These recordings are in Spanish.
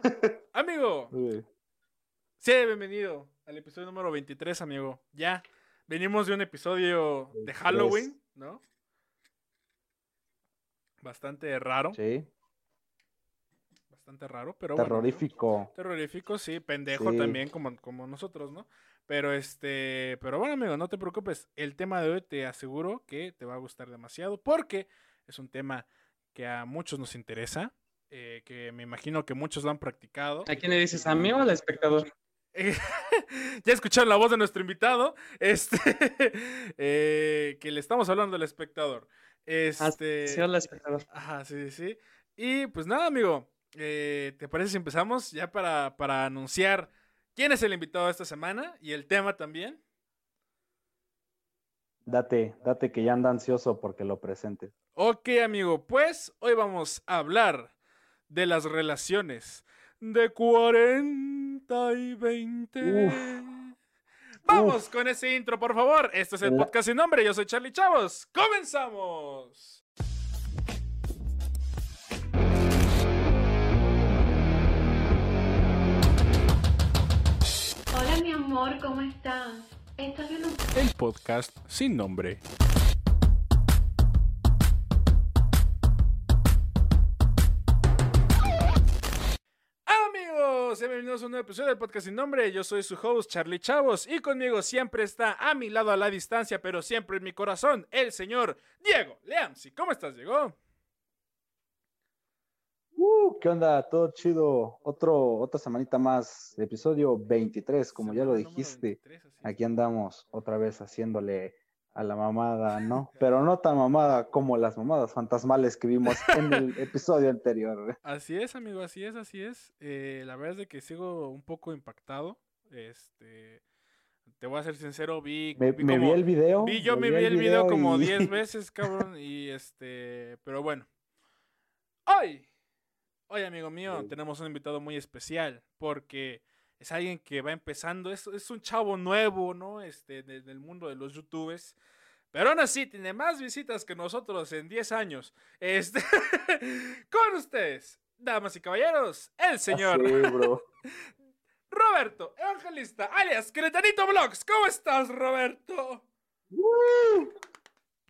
Amigo, sí, bienvenido al episodio número 23, amigo. Ya, venimos de un episodio de 23. Halloween, ¿no? Bastante raro, Sí, bastante raro, pero bueno, amigo. terrorífico. Terrorífico, sí, pendejo Sí. también, como, como nosotros, ¿no? Pero este, pero bueno, amigo, no te preocupes. El tema de hoy te aseguro que te va a gustar demasiado porque es un tema que a muchos nos interesa, eh, que me imagino que muchos lo han practicado. ¿A quién le dices? ¿A mí o al espectador? Eh, ya escucharon la voz de nuestro invitado, este, eh, que le estamos hablando al espectador. Este, Ah, Sí, al espectador. Ajá, sí, sí. sí. Y pues nada, amigo. eh, ¿Te parece si empezamos ya para, para anunciar quién es el invitado de esta semana y el tema también? Date, date que ya anda ansioso porque lo presentes. Ok, amigo, pues hoy vamos a hablar de las relaciones de 40 y 20. Uf. Vamos con ese intro, por favor. Este es el podcast sin nombre. Yo soy Charlie Chavos. ¡Comenzamos! Hola mi amor, ¿cómo estás? ¿Estás viendo El podcast sin nombre. Amigos, bienvenidos a un nuevo episodio del podcast sin nombre. Yo soy su host Charlie Chavos y conmigo siempre está a mi lado a la distancia, pero siempre en mi corazón, el señor Diego Leamsi. ¿Cómo estás, Diego? Uh, ¿qué onda? Todo chido. Otro, otra semanita más, episodio 23, como ya lo dijiste. 23, así es. Aquí andamos otra vez haciéndole a la mamada, ¿no? Pero no tan mamada como las mamadas fantasmales que vimos en el episodio anterior. Así es, amigo, así es, así es. Eh, la verdad es de que sigo un poco impactado. Este, te voy a ser sincero, vi, Me, vi me como- vi el video. vi- yo me vi el video video como y- 10 veces, cabrón, y este, pero bueno. Hoy, hoy, amigo mío, Sí. tenemos un invitado muy especial porque es alguien que va empezando, es, es un chavo nuevo, ¿no? Este, de- del mundo de los youtubers. Pero aún así tiene más visitas que nosotros en 10 años. Este, con ustedes, damas y caballeros, el señor Sí, bro. Roberto Evangelista, alias Cretanito Vlogs. ¿Cómo estás, Roberto?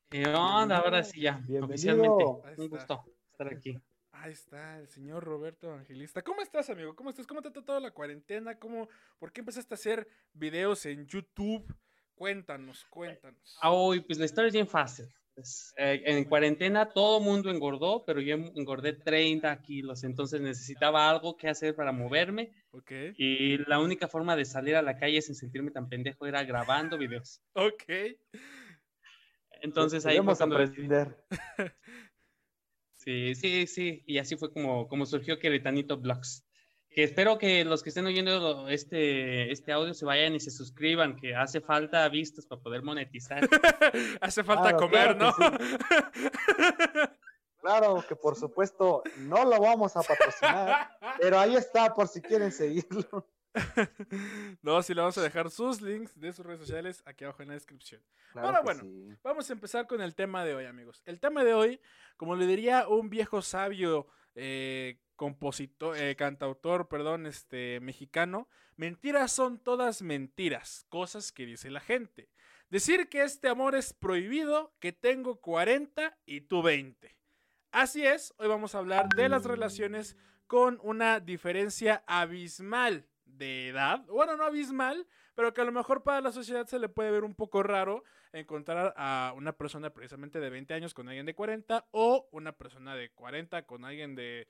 ¿Qué onda? Ahora sí ya, Bienvenido. oficialmente. Un gusto estar aquí. Ahí está, el señor Roberto Evangelista. ¿Cómo estás, amigo? ¿Cómo estás? ¿Cómo te ha tratado la cuarentena? ¿Cómo, ¿Por qué empezaste a hacer videos en YouTube? Cuéntanos, cuéntanos. Ah, uy, pues la historia es bien fácil. Pues, eh, en cuarentena todo mundo engordó, pero yo engordé 30 kilos, entonces necesitaba algo que hacer para moverme Ok, y la única forma de salir a la calle sin sentirme tan pendejo era grabando videos. ok. Entonces ahí Queremos cuando... aprender. Sí, sí, sí, y así fue como, como surgió Queretanito Vlogs. Que espero que los que estén oyendo este, este audio se vayan y se suscriban, que hace falta vistas para poder monetizar. Hace falta Claro, comer, claro ¿no? Claro que por supuesto no lo vamos a patrocinar, pero ahí está por si quieren seguirlo. no, sí le vamos a dejar sus links de sus redes sociales aquí abajo en la descripción. Claro Ahora, bueno. sí. Vamos a empezar con el tema de hoy, amigos. El tema de hoy, como le diría un viejo sabio eh, compositor, eh, cantautor, perdón, este mexicano, mentiras son todas mentiras, cosas que dice la gente. Decir que este amor es prohibido, que tengo 40 y tú 20. Así es, hoy vamos a hablar de las relaciones con una diferencia abismal de edad. Bueno, no abismal, pero que a lo mejor para la sociedad se le puede ver un poco raro encontrar a una persona precisamente de 20 años con alguien de 40 o una persona de 40 con alguien de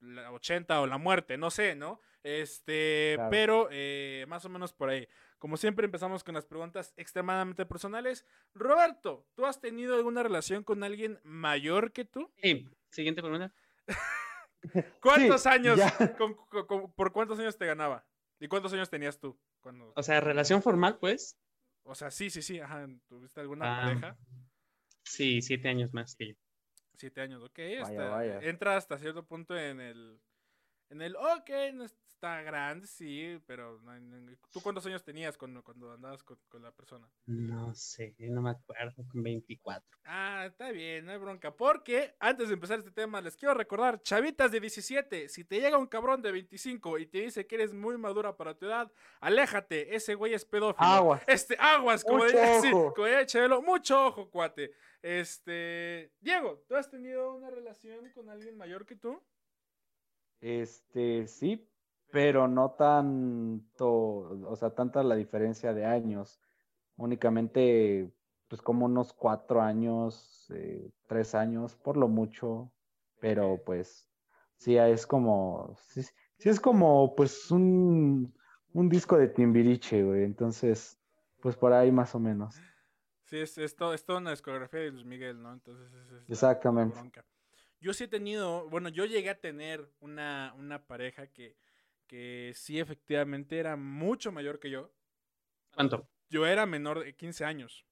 la 80 o la muerte, no sé, ¿no? Este, Claro. pero eh, más o menos por ahí. Como siempre empezamos con las preguntas extremadamente personales. Roberto, ¿tú has tenido alguna relación con alguien mayor que tú? Sí, siguiente pregunta. ¿Cuántos Sí, años? ya. con- con- con- ¿Por cuántos años te ganaba? ¿Y cuántos años tenías tú? Cuando, O sea, relación formal, pues. o sea, sí, sí, sí, ajá, ¿tuviste alguna Ah, pareja? Sí, siete años más que yo. Siete años, ok. Vaya, hasta- vaya. Entra hasta cierto punto en el en el, ok, no está grande, sí, pero ¿tú cuántos años tenías cuando, cuando andabas con, con la persona? No sé, no me acuerdo, con 24. Ah, está bien, no hay bronca. Porque antes de empezar este tema, les quiero recordar, chavitas de 17, si te llega un cabrón de 25 y te dice que eres muy madura para tu edad, aléjate, ese güey es pedófilo. Aguas. Este, aguas, como Mucho diría, sí, ojo. como diría Chabelo, mucho ojo, cuate. Este, Diego, ¿tú has tenido una relación con alguien mayor que tú? Este, sí, pero no tanto, o sea, tanta la diferencia de años. Únicamente, pues como unos cuatro años, eh, tres años, por lo mucho. Pero pues, sí, es como, sí, sí es como, pues, un, un disco de Timbiriche, güey. Entonces, pues por ahí más o menos. Sí, es, es, todo, es toda una discografía de Luis Miguel, ¿no? Entonces, es, es la- la Exactamente. Yo sí he tenido, bueno, yo llegué a tener una, una pareja que, que sí efectivamente era mucho mayor que yo. ¿Cuánto? Yo era menor de 15 años.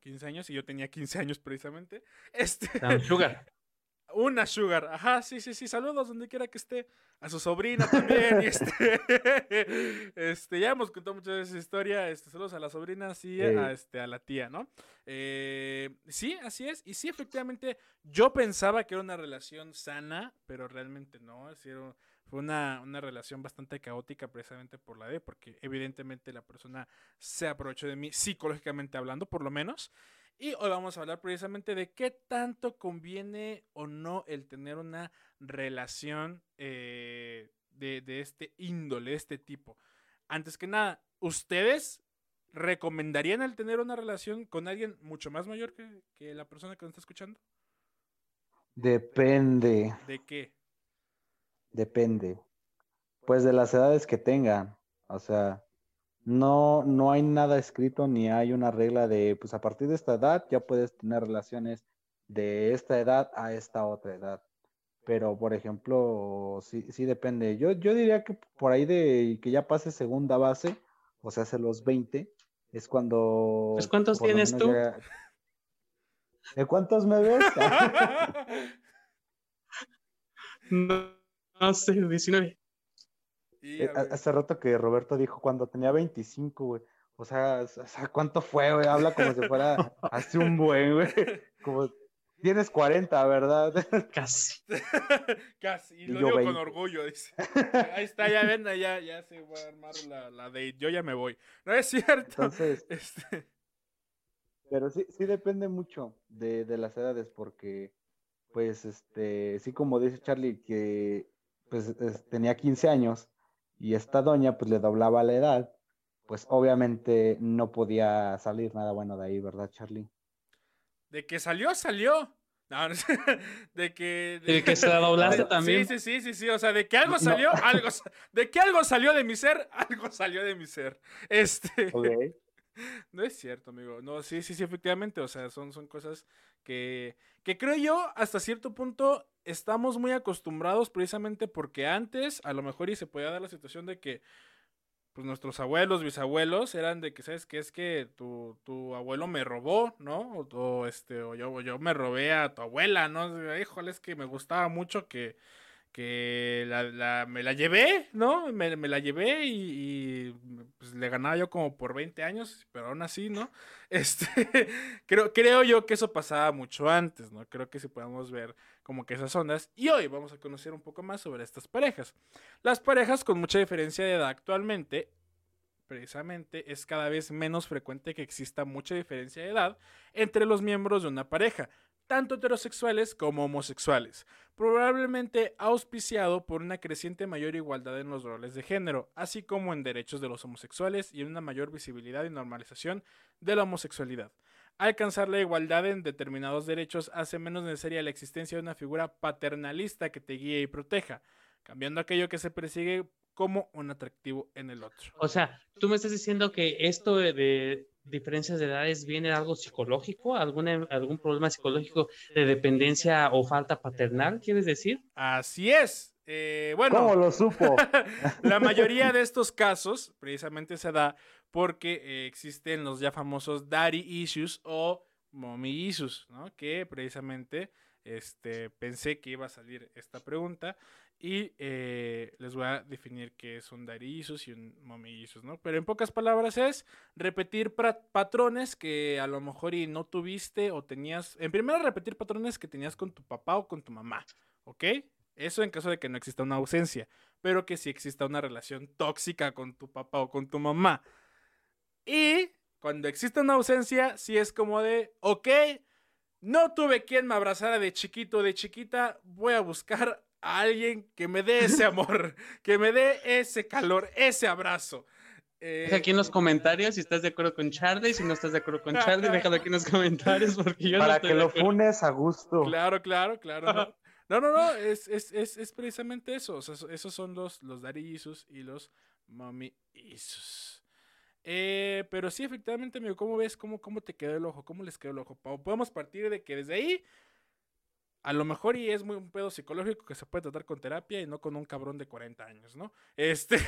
15 años y yo tenía 15 años precisamente. Este, Sugar. una sugar. Ajá, sí, sí, sí. Saludos donde quiera que esté. A su sobrina también. y este, este, ya hemos contado muchas veces esa historia. Este, saludos a la sobrina, sí, Sí. a, este, a la tía, ¿no? Eh, sí, así es. Y sí, efectivamente, yo pensaba que era una relación sana, pero realmente no. Es decir, fue una, una relación bastante caótica precisamente por la D, porque evidentemente la persona se aprovechó de mí psicológicamente hablando, por lo menos. Y hoy vamos a hablar precisamente de qué tanto conviene o no el tener una relación eh, de, de este índole, de este tipo. Antes que nada, ¿ustedes recomendarían el tener una relación con alguien mucho más mayor que, que la persona que nos está escuchando? Depende. ¿De qué? Depende. Pues de las edades que tengan. O sea, no, no hay nada escrito ni hay una regla de, pues a partir de esta edad ya puedes tener relaciones de esta edad a esta otra edad. Pero, por ejemplo, sí, sí depende. Yo, yo diría que por ahí de que ya pase segunda base, o sea, hace los 20, es cuando... Pues, ¿cuántos tienes tú? ¿De cuántos me ves? No sé, 19. Y, Eh, Hace rato que Roberto dijo cuando tenía 25, güey. O sea, o sea, ¿cuánto fue, güey? Habla como si fuera hace un buen, güey. Como tienes 40, ¿verdad? Casi. Casi, y Y lo digo 20. con orgullo, dice. Ahí está, ya ven, ya, ya se va a armar la, la de yo ya me voy. No es cierto. Entonces, Este, pero sí, sí depende mucho de, de las edades, porque, pues, este, sí como dice Charlie, que pues es- tenía 15 años y esta doña, pues, le doblaba la edad, pues, obviamente no podía salir nada bueno de ahí, ¿verdad, Charlie? de que salió, salió. No, no sé, de que. De que se la doblaste de- también. Sí, sí, sí, sí, sí. O sea, de que algo No. salió, algo. sa- De que algo salió de mi ser, algo salió de mi ser. Este. Ok. No es cierto, amigo. No, sí, sí, sí, efectivamente. O sea, son, son cosas que, que creo yo, hasta cierto punto, estamos muy acostumbrados precisamente porque antes, a lo mejor, y se podía dar la situación de que, pues, nuestros abuelos, bisabuelos, eran de que, ¿sabes qué? Es que tu, tu abuelo me robó, ¿no? O, o, este, o yo, o yo me robé a tu abuela, ¿no? Híjole, es que me gustaba mucho que que la, me la llevé, ¿no? Me, me la llevé y, pues, le ganaba yo como por 20 años, pero aún así, ¿no? Este, creo, creo yo que eso pasaba mucho antes, ¿no? Creo que sí podemos ver como que esas ondas. Y hoy vamos a conocer un poco más sobre estas parejas. Las parejas con mucha diferencia de edad actualmente, precisamente, es cada vez menos frecuente que exista mucha diferencia de edad entre los miembros de una pareja tanto heterosexuales como homosexuales, probablemente auspiciado por una creciente mayor igualdad en los roles de género, así como en derechos de los homosexuales y en una mayor visibilidad y normalización de la homosexualidad. Alcanzar la igualdad en determinados derechos hace menos necesaria la existencia de una figura paternalista que te guíe y proteja, cambiando aquello que se persigue como un atractivo en el otro. O sea, tú me estás diciendo que esto de, diferencias de edades viene de algo psicológico, alguna, algún problema psicológico de dependencia o falta paternal, ¿quieres decir? Así es. Eh, bueno, ¿Cómo lo supo? La mayoría de estos casos precisamente se da porque eh, existen los ya famosos daddy issues o mommy issues, ¿no? Que precisamente este, pensé que iba a salir esta pregunta Y eh, les voy a definir qué es un issues y un issues, ¿no? Pero en pocas palabras es repetir patrones que a lo mejor y no tuviste o tenías. En primero, repetir patrones que tenías con tu papá o con tu mamá, ¿ok? Eso en caso de que no exista una ausencia, pero que sí exista una relación tóxica con tu papá o con tu mamá. Y cuando existe una ausencia, sí es como de, ok, no tuve quien me abrazara de chiquito o de chiquita, voy a buscar a alguien que me dé ese amor, que me dé ese calor, ese abrazo. Eh, Deja aquí en los comentarios si estás de acuerdo con Charlie, si no estás de acuerdo con Charlie, déjalo aquí en los comentarios porque yo no Para que lo funes a gusto. Claro, claro, claro. No, no, no, no, es, es, es, es precisamente eso. O sea, eso- esos son los, los daddy issues y los mommy issues. Eh, pero sí, efectivamente, amigo, ¿cómo ves? ¿Cómo, ¿Cómo te quedó el ojo? ¿Cómo les quedó el ojo? Po- Podemos partir de que desde ahí, a lo mejor y es muy un pedo psicológico que se puede tratar con terapia y no con un cabrón de 40 años, ¿no? Este,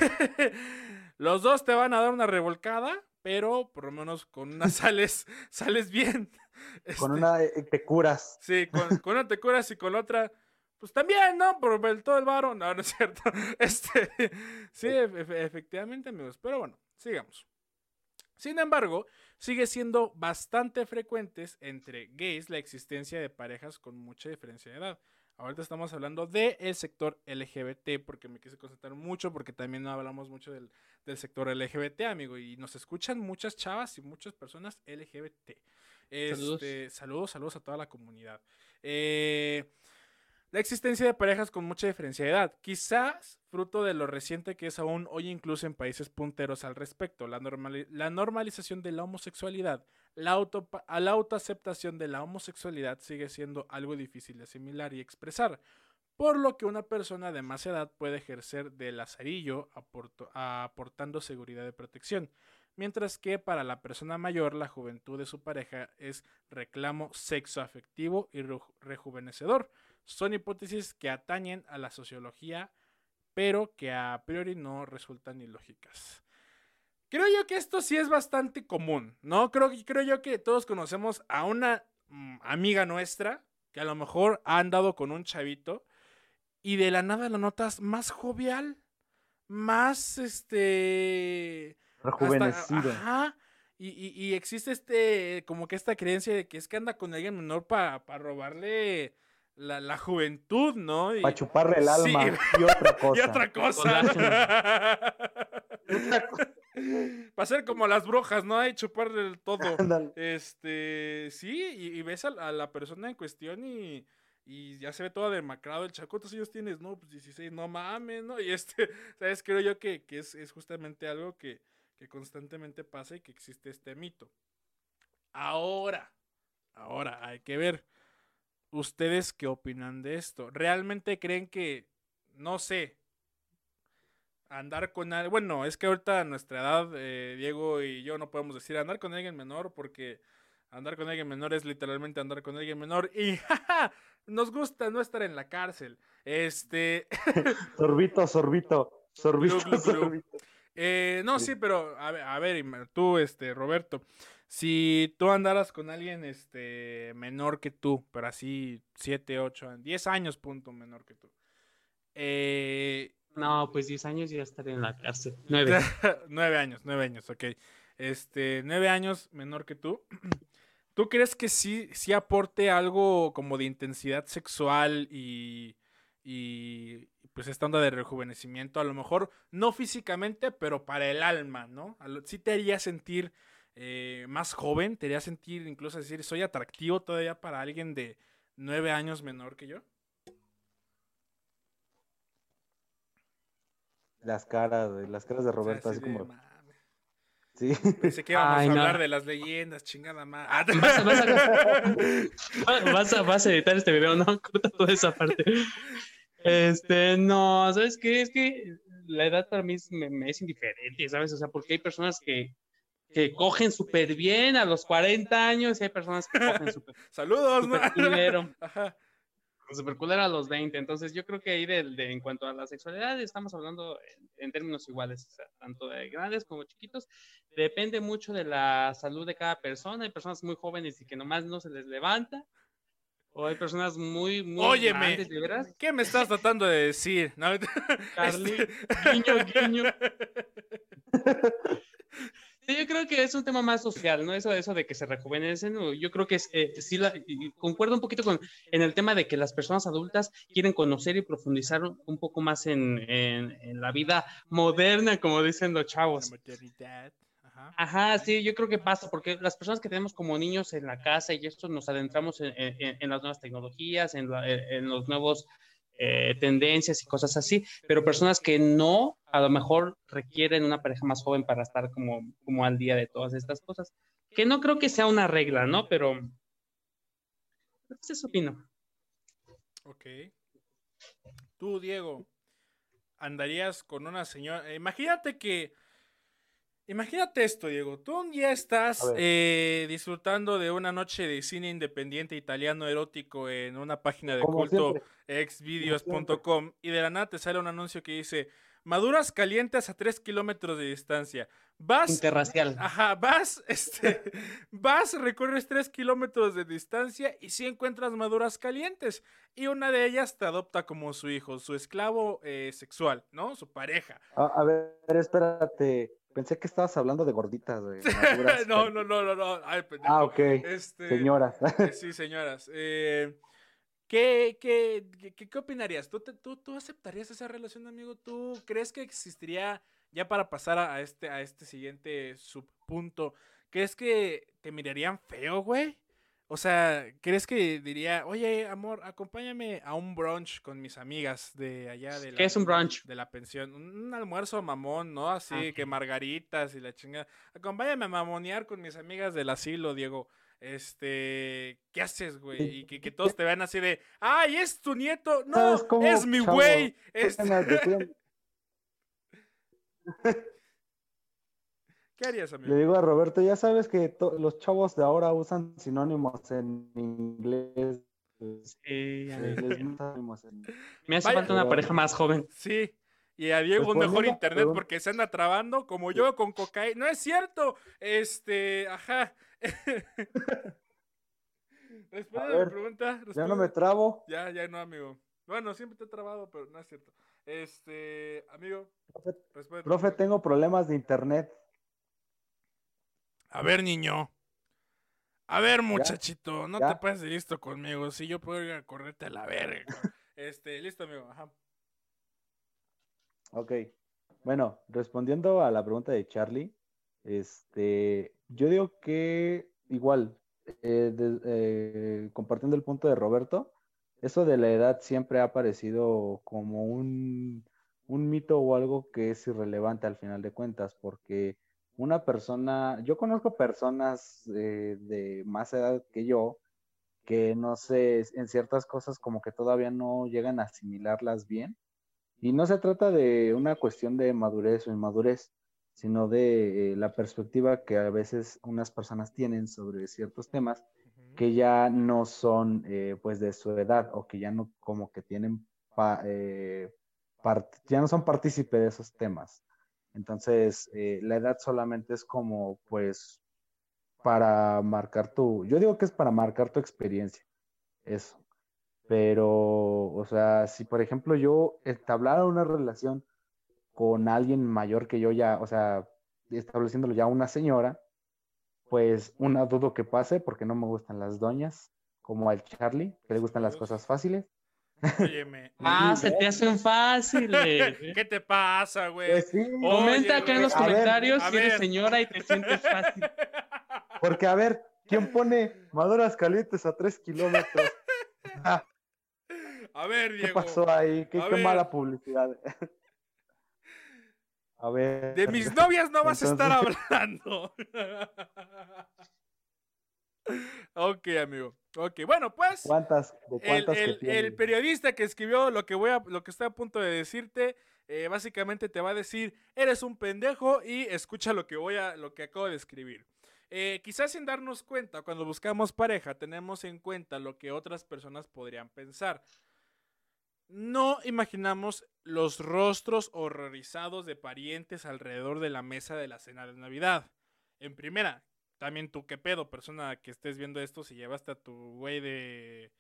los dos te van a dar una revolcada, pero por lo menos con una sales, sales bien. Con Este, una eh, te curas. Sí, con, con una te curas y con la otra, pues también, ¿no? Por el, todo el varo. No, no es cierto. Este, sí, efe- efectivamente, amigos. Pero bueno, sigamos. Sin embargo, sigue siendo bastante frecuentes entre gays la existencia de parejas con mucha diferencia de edad. Ahorita estamos hablando del sector LGBT, porque me quise concentrar mucho, porque también no hablamos mucho del, del sector LGBT, amigo, y nos escuchan muchas chavas y muchas personas LGBT. Saludos. Este, saludos, saludos a toda la comunidad. Eh, la existencia de parejas con mucha diferencia de edad, quizás fruto de lo reciente que es aún hoy incluso en países punteros al respecto, la, normali- la normalización de la homosexualidad, la, auto autoaceptación de la homosexualidad sigue siendo algo difícil de asimilar y expresar, por lo que una persona de más edad puede ejercer de lazarillo aportando seguridad de protección, mientras que para la persona mayor la juventud de su pareja es reclamo sexoafectivo y reju- rejuvenecedor. Son hipótesis que atañen a la sociología, pero que a priori no resultan ilógicas. Creo yo que esto sí es bastante común, ¿no? Creo, creo yo que todos conocemos a una mm, amiga nuestra que a lo mejor ha andado con un chavito y de la nada lo notas más jovial, más este hasta- Rejuvenecido. ajá. Y, y- y existe este, como que esta creencia de que es que anda con alguien menor para robarle la, la juventud, ¿no? Y, Para chuparle el Sí. alma y otra cosa. y otra cosa. Para ser como las brujas, ¿no? Hay chuparle el todo. Este, sí, y, y ves a, la- a la persona en cuestión y, y ya se ve todo demacrado el chavo. ¿Cuántos años tienes? No, pues 16, no mames, ¿no? Y este, ¿sabes? Creo yo que, que es, es justamente algo que, que constantemente pasa y que existe este mito. Ahora, ahora, hay que ver. ¿Ustedes qué opinan de esto? ¿Realmente creen que, no sé, andar con alguien, bueno, es que ahorita a nuestra edad, eh, Diego y yo no podemos decir andar con alguien menor porque andar con alguien menor es literalmente andar con alguien menor y jaja, nos gusta no estar en la cárcel. Este, Sorbito, sorbito. Sorbito, Glu, glu, glu. sorbito. eh, no, sí, pero a ver, a ver, tú, este, Roberto, si tú andaras con alguien, este, menor que tú, pero así 7, 8, 10 años, punto, menor que tú. Eh, No, pues 10 años ya estaré en la cárcel. 9. nueve años, nueve años, ok. Este, nueve años menor que tú. ¿Tú crees que sí, sí aporte algo como de intensidad sexual y, y pues esta onda de rejuvenecimiento? A lo mejor no físicamente, pero para el alma, ¿no? Sí te haría sentir eh, más joven, te haría sentir incluso decir, soy atractivo todavía para alguien de nueve años menor que yo. Las caras, güey, las caras de O sea, Roberto, así de, como. Sí. Pensé que íbamos Ay, a no. hablar de las leyendas, chingada madre. Vas a, vas, a, vas, a, vas a editar este video, ¿no? Corta toda esa parte. Este, no, ¿sabes qué? Es que la edad para mí es, me, me es indiferente, ¿sabes? O sea, porque hay personas que, que cogen súper bien a los 40 años y hay personas que cogen súper Saludos, ¿no? súper culero, Ajá. culero a los 20. Entonces, yo creo que ahí de, de- en cuanto a la sexualidad estamos hablando en, en términos iguales, o sea, tanto de grandes como chiquitos. Depende mucho de la salud de cada persona. Hay personas muy jóvenes y que nomás no se les levanta. O hay personas muy, muy Óyeme. grandes. ¿Qué me estás tratando de decir? No, este- guiño, guiño. Yo creo que es un tema más social, ¿no? Eso, eso de que se rejuvenecen, yo creo que es, eh, sí, la, concuerdo un poquito con en el tema de que las personas adultas quieren conocer y profundizar un, poco más en, en- en la vida moderna, como dicen los chavos. Ajá. Ajá, sí, yo creo que pasa, porque las personas que tenemos como niños en la casa y esto nos adentramos en, en- en las nuevas tecnologías, en, la- en- en los nuevos eh, tendencias y cosas así, pero personas que no, a lo mejor requieren una pareja más joven para estar como, como al día de todas estas cosas, que no creo que sea una regla, ¿no? Pero, pues eso opino. Ok. Tú, Diego, andarías con una señora. Imagínate que. Imagínate esto, Diego. Tú un día estás eh, disfrutando de una noche de cine independiente italiano erótico en una página de Como culto exvideos.com y de la nada te sale un anuncio que dice maduras calientes a 3 kilómetros de distancia. Vas Interracial. Ajá, vas, este, vas, recorres tres kilómetros de distancia y sí encuentras maduras calientes. Y una de ellas te adopta como su hijo, su esclavo eh, sexual, ¿no? Su pareja. A, a ver, espérate. Pensé que estabas hablando de gorditas, güey. maduras, no, no, no, no, no. Ay, pendejo. Ah, ok. Este, Señoras. eh, sí, señoras. Eh, ¿qué, qué, qué, qué opinarías? ¿Tú, te- tú, ¿Tú aceptarías esa relación, amigo? ¿Tú crees que existiría, ya para pasar a, a este, a este siguiente subpunto, ¿crees que te mirarían feo, güey? O sea, ¿crees que diría, oye, amor, acompáñame a un brunch con mis amigas de allá de la, ¿Qué es un brunch? de la pensión? Un almuerzo mamón, ¿no? Así Ah, que ok. margaritas y la chingada. Acompáñame a mamonear con mis amigas del asilo, Diego. Este, ¿qué haces, güey? Y que, que todos te vean así de, ¡ay, es tu nieto! ¡No! ¿Sabes cómo, ¡Es mi güey! Este, ¿Qué harías, Le digo a Roberto, ya sabes que los chavos de ahora usan sinónimos en inglés. pues, Sí, sinónimos en- Me hace Vaya- falta una pareja más joven. Sí. Y a Diego un mejor internet porque se anda trabando como yo con cocaína. No es cierto. Este, ajá. Responde a mi pregunta. Ya no me trabo. Ya, ya no, amigo. Bueno, siempre te he trabado, pero no es cierto. Este, amigo, Profe, profe, tengo problemas de internet. A ver, niño. A ver, muchachito, no ¿Ya? te pases de listo conmigo. Si yo puedo ir a correrte a la verga. Este, listo, amigo. Ajá. Ok. Bueno, respondiendo a la pregunta de Charlie, este, yo digo que igual, eh, de- eh, compartiendo el punto de Roberto, eso de la edad siempre ha parecido como un, un mito o algo que es irrelevante al final de cuentas, porque una persona, yo conozco personas eh, de más edad que yo, que no sé, en ciertas cosas como que todavía no llegan a asimilarlas bien. Y no se trata de una cuestión de madurez o inmadurez, sino de eh, la perspectiva que a veces unas personas tienen sobre ciertos temas que ya no son eh, pues de su edad o que ya no como que tienen pa- eh, part- ya no son partícipe de esos temas. Entonces, eh, la edad solamente es como pues para marcar tu, yo digo que es para marcar tu experiencia, eso. Pero, o sea, si por ejemplo yo entablara una relación con alguien mayor que yo ya, o sea, estableciéndolo ya una señora, pues una dudo que pase porque no me gustan las doñas, como al Charlie, que le gustan las cosas fáciles. Óyeme. Ah, se te hacen fáciles. ¿Qué te pasa, güey? Pues sí, Comenta acá en los a ver, comentarios a si eres ver. señora y te sientes fácil. porque a ver, ¿quién pone maduras calientes a tres kilómetros? Ah, A ver, ¿Qué Diego. pasó ahí? ¿Qué, qué ver. mala publicidad? A ver. De mis novias no vas a estar hablando. ok, amigo. Ok, bueno, pues. ¿Cuántas? ¿De El, cuántas que el- el tienes? periodista que escribió lo que voy a, lo que estoy a punto de decirte, eh, básicamente te va a decir, eres un pendejo y escucha lo que voy a, lo que acabo de escribir. Eh, quizás sin darnos cuenta, cuando buscamos pareja, tenemos en cuenta lo que otras personas podrían pensar. No imaginamos los rostros horrorizados de parientes alrededor de la mesa de la cena de Navidad. En primera, también tú qué pedo, persona que estés viendo esto, si llevaste a tu güey de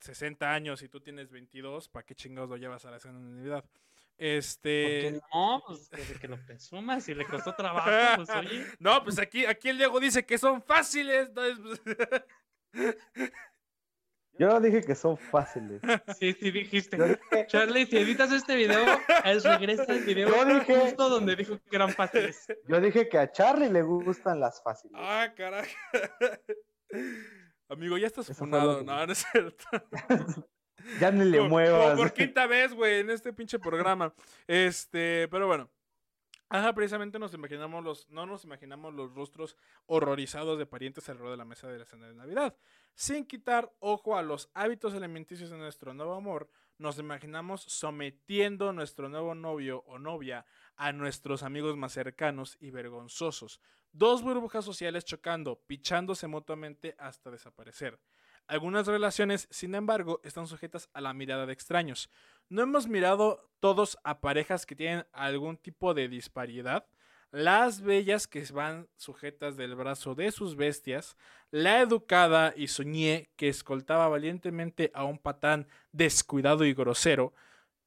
60 años y tú tienes 22, ¿para qué chingados lo llevas a la cena de Navidad? ¿Por Este. qué no? Pues desde que lo presumas y le costó trabajo, pues oye. No, pues aquí, aquí el Diego dice que son fáciles. entonces, pues, Yo no dije que son fáciles. Sí, sí dijiste. Dije, Charlie, si editas este video, él regresa al video Yo dije- justo donde dijo que eran fáciles. yo dije que a Charlie le gustan las fáciles. ah, carajo. Amigo, ya estás Eso funado. que- No, no es cierto. Ya ni le Como- muevas. como por quinta vez, güey, en este pinche programa. Este, pero bueno. Ajá, precisamente nos imaginamos los, no nos imaginamos los rostros horrorizados de parientes alrededor de la mesa de la cena de Navidad. Sin quitar ojo a los hábitos alimenticios de nuestro nuevo amor, nos imaginamos sometiendo nuestro nuevo novio o novia a nuestros amigos más cercanos y vergonzosos. Dos burbujas sociales chocando, pichándose mutuamente hasta desaparecer. Algunas relaciones, sin embargo, están sujetas a la mirada de extraños. ¿No hemos mirado todos a parejas que tienen algún tipo de disparidad? Las bellas que van sujetas del brazo de sus bestias, la educada y soñé que escoltaba valientemente a un patán descuidado y grosero,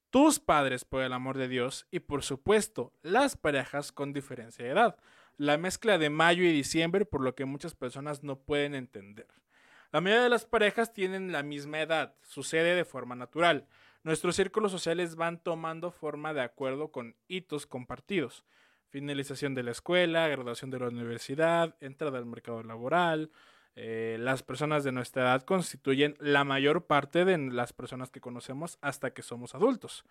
tus padres por el amor de Dios y por supuesto las parejas con diferencia de edad, la mezcla de mayo y diciembre por lo que muchas personas no pueden entender. La mayoría de las parejas tienen la misma edad, sucede de forma natural. Nuestros círculos sociales van tomando forma de acuerdo con hitos compartidos. Finalización de la escuela, graduación de la universidad, entrada al mercado laboral. Eh, las personas de nuestra edad constituyen la mayor parte de las personas que conocemos hasta que somos adultos.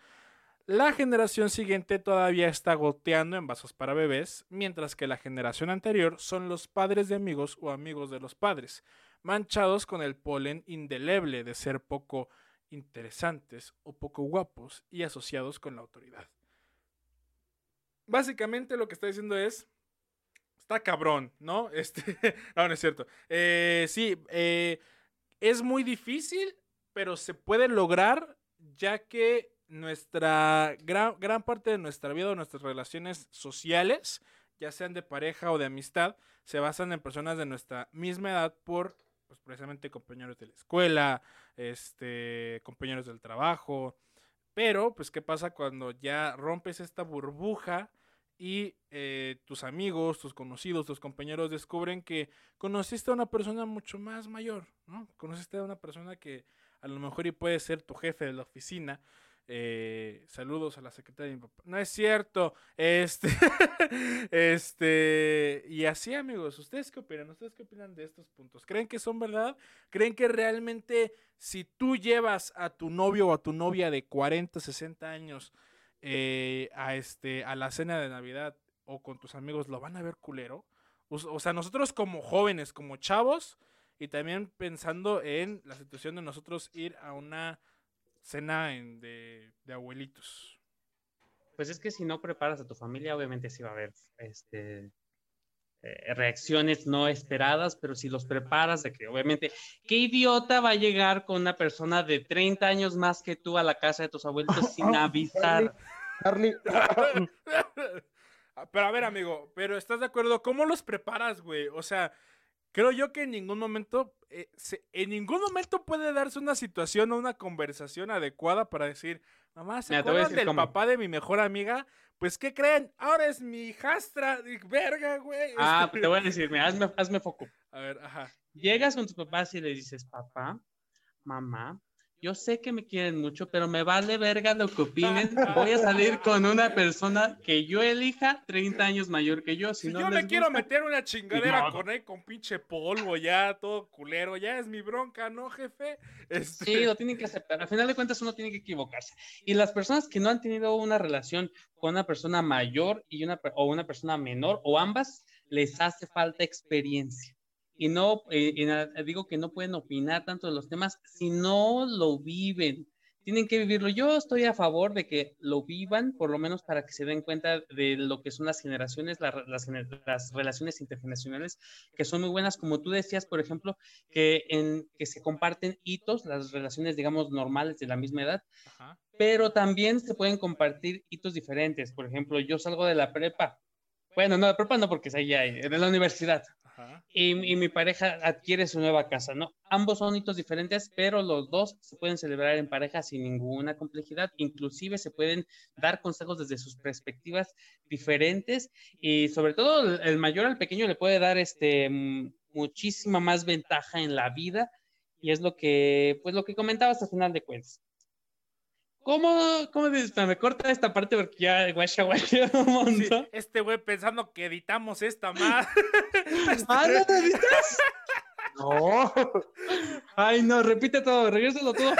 La generación siguiente todavía está goteando en vasos para bebés, mientras que la generación anterior son los padres de amigos o amigos de los padres, manchados con el polen indeleble de ser poco interesantes o poco guapos y asociados con la autoridad. Básicamente lo que está diciendo es, está cabrón, ¿no? Este, no, no es cierto. Eh, sí, eh, es muy difícil, pero se puede lograr ya que nuestra gran, gran parte de nuestra vida o nuestras relaciones sociales, ya sean de pareja o de amistad, se basan en personas de nuestra misma edad por pues, precisamente compañeros de la escuela, este, compañeros del trabajo. Pero, pues, ¿qué pasa cuando ya rompes esta burbuja y eh, tus amigos, tus conocidos, tus compañeros descubren que conociste a una persona mucho más mayor, ¿no? Conociste a una persona que a lo mejor y puede ser tu jefe de la oficina. Eh, saludos a la secretaria de mi papá. No es cierto. Este, este, y así, amigos, ¿ustedes qué opinan? ¿Ustedes qué opinan de estos puntos? ¿Creen que son verdad? ¿Creen que realmente si tú llevas a tu novio o a tu novia de 40, 60 años eh, a, este, a la cena de Navidad o con tus amigos, lo van a ver culero? O, o sea, nosotros como jóvenes, como chavos, y también pensando en la situación de nosotros ir a una cena en- de, de abuelitos. Pues es que si no preparas a tu familia, obviamente sí va a haber este, eh, reacciones no esperadas, pero si los preparas de que obviamente, ¿qué idiota va a llegar con una persona de 30 años más que tú a la casa de tus abuelitos sin avisar? Charlie, Ah, Pero a ver, amigo, pero ¿estás de acuerdo? ¿Cómo los preparas, güey? O sea, creo yo que en ningún momento, eh, se- en ningún momento puede darse una situación o una conversación adecuada para decir, mamá, ¿se Mira, acuerdan del cómo. papá de mi mejor amiga? Pues, ¿qué creen? Ahora es mi hijastra. Verga, güey. Ah, Este- te voy a decir, mira, hazme, hazme foco. A ver, ajá. Llegas con tus papás y le dices, papá, mamá, yo sé que me quieren mucho, pero me vale verga lo que opinen. Voy a salir con una persona que yo elija 30 años mayor que yo. Si, Si no yo me quiero meter una chingadera con él con pinche polvo ya, todo culero, ya es mi bronca, ¿no, jefe? Este, Sí, lo tienen que aceptar. Al final de cuentas, uno tiene que equivocarse. Y las personas que no han tenido una relación con una persona mayor y una, o una persona menor, o ambas, les hace falta experiencia. Y no, eh, na- digo que no pueden opinar tanto de los temas si no lo viven. Tienen que vivirlo. Yo estoy a favor de que lo vivan, por lo menos para que se den cuenta de lo que son las generaciones, la las, las relaciones intergeneracionales, que son muy buenas. Como tú decías, por ejemplo, que, en, que se comparten hitos, las relaciones, digamos, normales de la misma edad, Ajá. pero también se pueden compartir hitos diferentes. Por ejemplo, yo salgo de la prepa. Bueno, no, de prepa no, porque es ahí, ahí, de la universidad. Y, mi pareja adquiere su nueva casa, ¿no? Ambos son hitos diferentes, pero los dos se pueden celebrar en pareja sin ninguna complejidad, inclusive se pueden dar consejos desde sus perspectivas diferentes y sobre todo el- mayor al pequeño le puede dar este muchísima más ventaja en la vida y es lo que pues lo que comentaba hasta final de cuentas. ¿Cómo, cómo me corta esta parte porque ya guacha guacha un Sí, montón. este güey pensando que editamos esta más. Ah, ¿no lo editas? No. Ay, no, repite todo, regrésalo todo.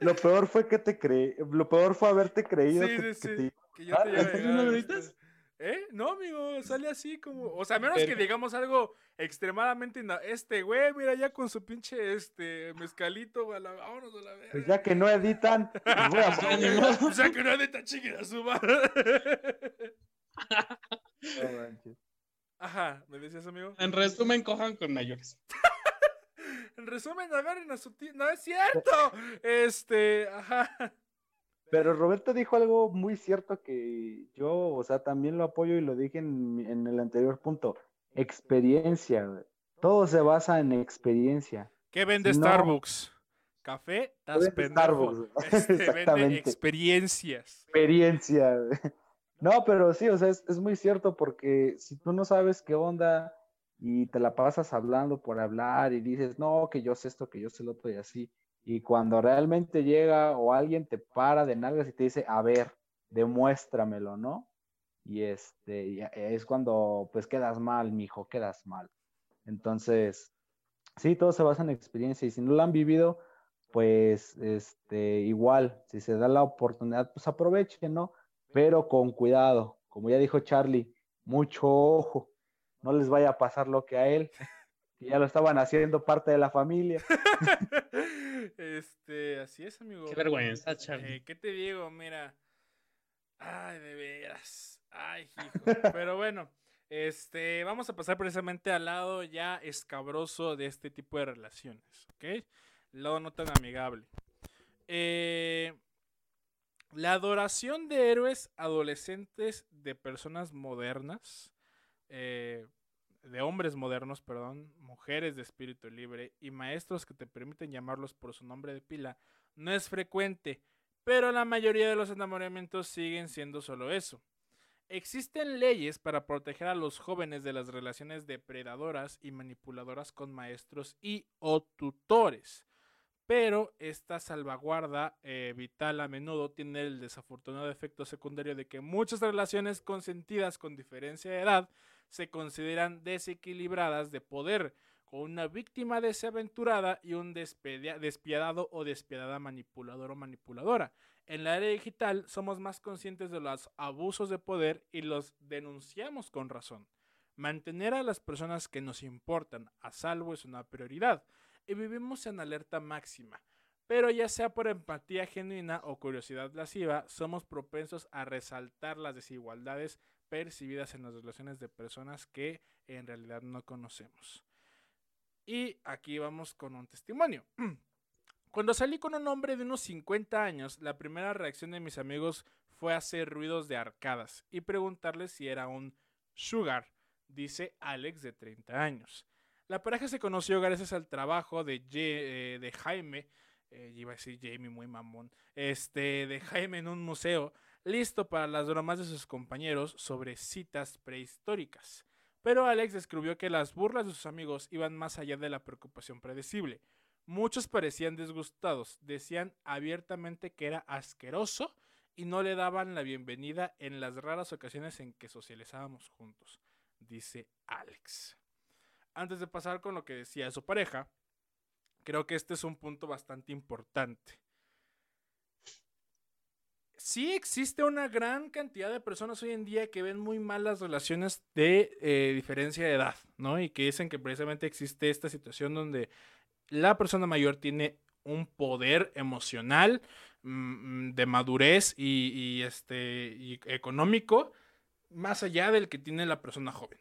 Lo peor fue que te creí. Lo peor fue haberte creído Sí, que, sí, que sí. te- Que yo Ah, te iba a ¿en serio llegar, no lo este, editas? ¿Eh? No, amigo, sale así como. O sea, a menos que digamos algo extremadamente. Este güey, mira ya con su pinche este mezcalito, güey, a la- vámonos a la verga. Pues ya que no editan, pues voy a. O sea, que no de tan chiquita su madre. Ajá, ¿me decías, amigo? En resumen, cojan con mayores. En resumen, agarren a su tío. No es cierto. Este, ajá. Pero Roberto dijo algo muy cierto que yo, o sea, también lo apoyo y lo dije en, en el anterior punto. Experiencia, güey. Todo se basa en experiencia. ¿Qué vende. Starbucks? Café, estás Vende pendejo. Starbucks, Este, vende exactamente. experiencias. Experiencia. güey. No, pero sí, o sea, es, es muy cierto porque si tú no sabes qué onda y te la pasas hablando por hablar y dices, no, que yo sé esto, que yo sé lo otro y así, y cuando realmente llega o alguien te para de nalgas y te dice, a ver, demuéstramelo, ¿no? Y este, es cuando pues quedas mal, mijo, quedas mal. Entonces, sí, todo se basa en experiencia y si no lo han vivido, pues este, igual, si se da la oportunidad, pues aprovechen, ¿no? Pero con cuidado, como ya dijo Charlie, mucho ojo, no les vaya a pasar lo que a él, que ya lo estaban haciendo parte de la familia. este, así es, amigo. Qué vergüenza, Charlie. Eh, ¿Qué te digo? Mira. Ay, de veras. Ay, hijo. Pero bueno, este, vamos a pasar precisamente al lado ya escabroso de este tipo de relaciones, ¿ok? Lado no tan amigable. Eh, la adoración de héroes adolescentes de personas modernas, eh, de hombres modernos, perdón, mujeres de espíritu libre y maestros que te permiten llamarlos por su nombre de pila, no es frecuente, pero la mayoría de los enamoramientos siguen siendo solo eso. Existen leyes para proteger a los jóvenes de las relaciones depredadoras y manipuladoras con maestros y o tutores. Pero esta salvaguarda eh, vital a menudo tiene el desafortunado efecto secundario de que muchas relaciones consentidas con diferencia de edad se consideran desequilibradas de poder, con una víctima desaventurada y un despiadado o despiadada manipulador o manipuladora. En la era digital somos más conscientes de los abusos de poder y los denunciamos con razón. Mantener a las personas que nos importan a salvo es una prioridad y vivimos en alerta máxima. Pero ya sea por empatía genuina o curiosidad lasciva, somos propensos a resaltar las desigualdades percibidas en las relaciones de personas que en realidad no conocemos. Y aquí vamos con un testimonio. Cuando salí con un hombre de unos 50 años, la primera reacción de mis amigos fue hacer ruidos de arcadas y preguntarle si era un sugar, dice Alex de 30 años. La pareja se conoció gracias al trabajo de, Ye- eh, de Jaime, eh, iba a decir Jamie muy mamón, este, de Jaime en un museo, listo para las bromas de sus compañeros sobre citas prehistóricas. Pero Alex descubrió que las burlas de sus amigos iban más allá de la preocupación predecible. Muchos parecían disgustados, decían abiertamente que era asqueroso y no le daban la bienvenida en las raras ocasiones en que socializábamos juntos, dice Alex. Antes de pasar con lo que decía su pareja, creo que este es un punto bastante importante. Sí existe una gran cantidad de personas hoy en día que ven muy mal las relaciones de eh, diferencia de edad, ¿no? Y que dicen que precisamente existe esta situación donde la persona mayor tiene un poder emocional, mm, de madurez y, y, este, y económico más allá del que tiene la persona joven.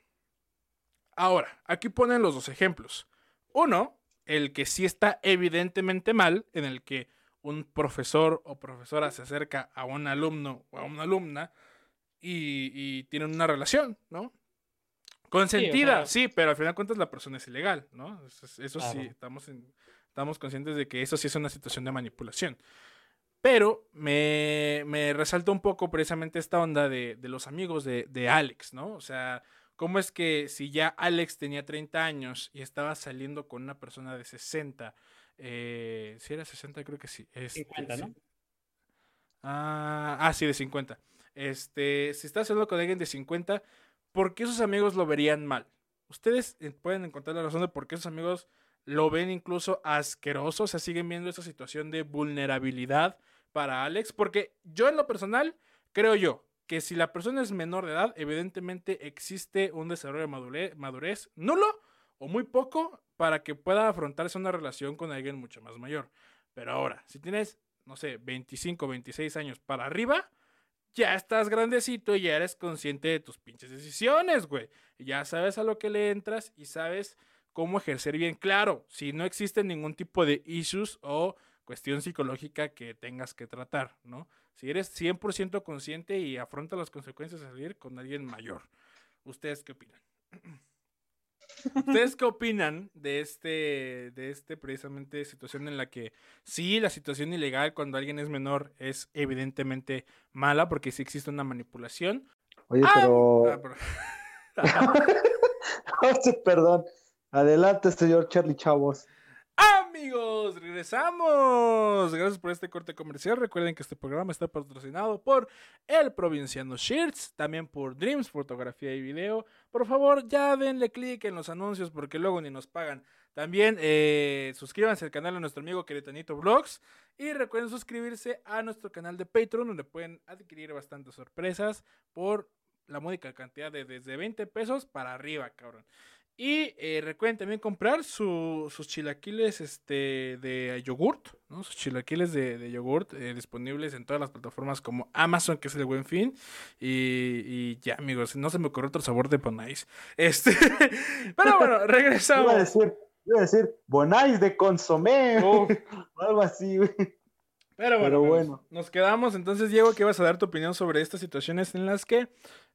Ahora, aquí ponen los dos ejemplos. Uno, el que sí está evidentemente mal, en el que un profesor o profesora se acerca a un alumno o a una alumna y, y tienen una relación, ¿no? Consentida, Sí, o sí, pero al final de cuentas la persona es ilegal, ¿no? Eso, es- eso sí, estamos, en- estamos conscientes de que eso sí es una situación de manipulación. Pero me, me resalta un poco precisamente esta onda de, de los amigos de, de Alex, ¿no? O sea, ¿cómo es que si ya Alex tenía 30 años y estaba saliendo con una persona de 60, eh, si era 60 creo que sí. este, 50, ¿no? sí. Ah, ah, sí, de 50. Este, si estás hablando con alguien de 50, ¿por qué sus amigos lo verían mal? Ustedes eh, pueden encontrar la razón de por qué sus amigos lo ven incluso asqueroso, o sea, siguen viendo esa situación de vulnerabilidad para Alex, porque yo en lo personal creo yo que si la persona es menor de edad, evidentemente existe un desarrollo de madure- madurez nulo o muy poco para que pueda afrontarse una relación con alguien mucho más mayor. Pero ahora, si tienes, no sé, 25, 26 años para arriba, ya estás grandecito y ya eres consciente de tus pinches decisiones, güey. Ya sabes a lo que le entras y sabes cómo ejercer bien. Claro, si no existe ningún tipo de issues o cuestión psicológica que tengas que tratar, ¿no? Si eres 100% consciente y afronta las consecuencias de salir con alguien mayor. ¿Ustedes qué opinan? ¿Ustedes qué opinan de este, de este precisamente situación en la que sí, la situación ilegal cuando alguien es menor es evidentemente mala porque sí existe una manipulación? Oye, Ah, pero. ah, pero- Perdón. Adelante, señor Charlie Chavos. Amigos, regresamos. Gracias por este corte comercial. Recuerden que este programa está patrocinado por El Provinciano Shirts, también por Dreams Fotografía y Video. Por favor, ya denle clic en los anuncios porque luego ni nos pagan. También eh, suscríbanse al canal de nuestro amigo Queretanito Vlogs y recuerden suscribirse a nuestro canal de Patreon donde pueden adquirir bastantes sorpresas por la módica cantidad de desde 20 pesos para arriba, cabrón. Y eh, recuerden también comprar su- sus chilaquiles este, de yogurt, ¿no? Sus chilaquiles de, de yogurt eh, disponibles en todas las plataformas como Amazon, que es el buen fin. Y, y ya, amigos, no se me ocurrió otro sabor de Bonais. Este, pero bueno, Iba a regresamos. decir, iba a decir, Bonais de consomé. O algo así, güey. pero bueno, Pero bueno. nos quedamos. Entonces, Diego, ¿qué vas a dar tu opinión sobre estas situaciones en las que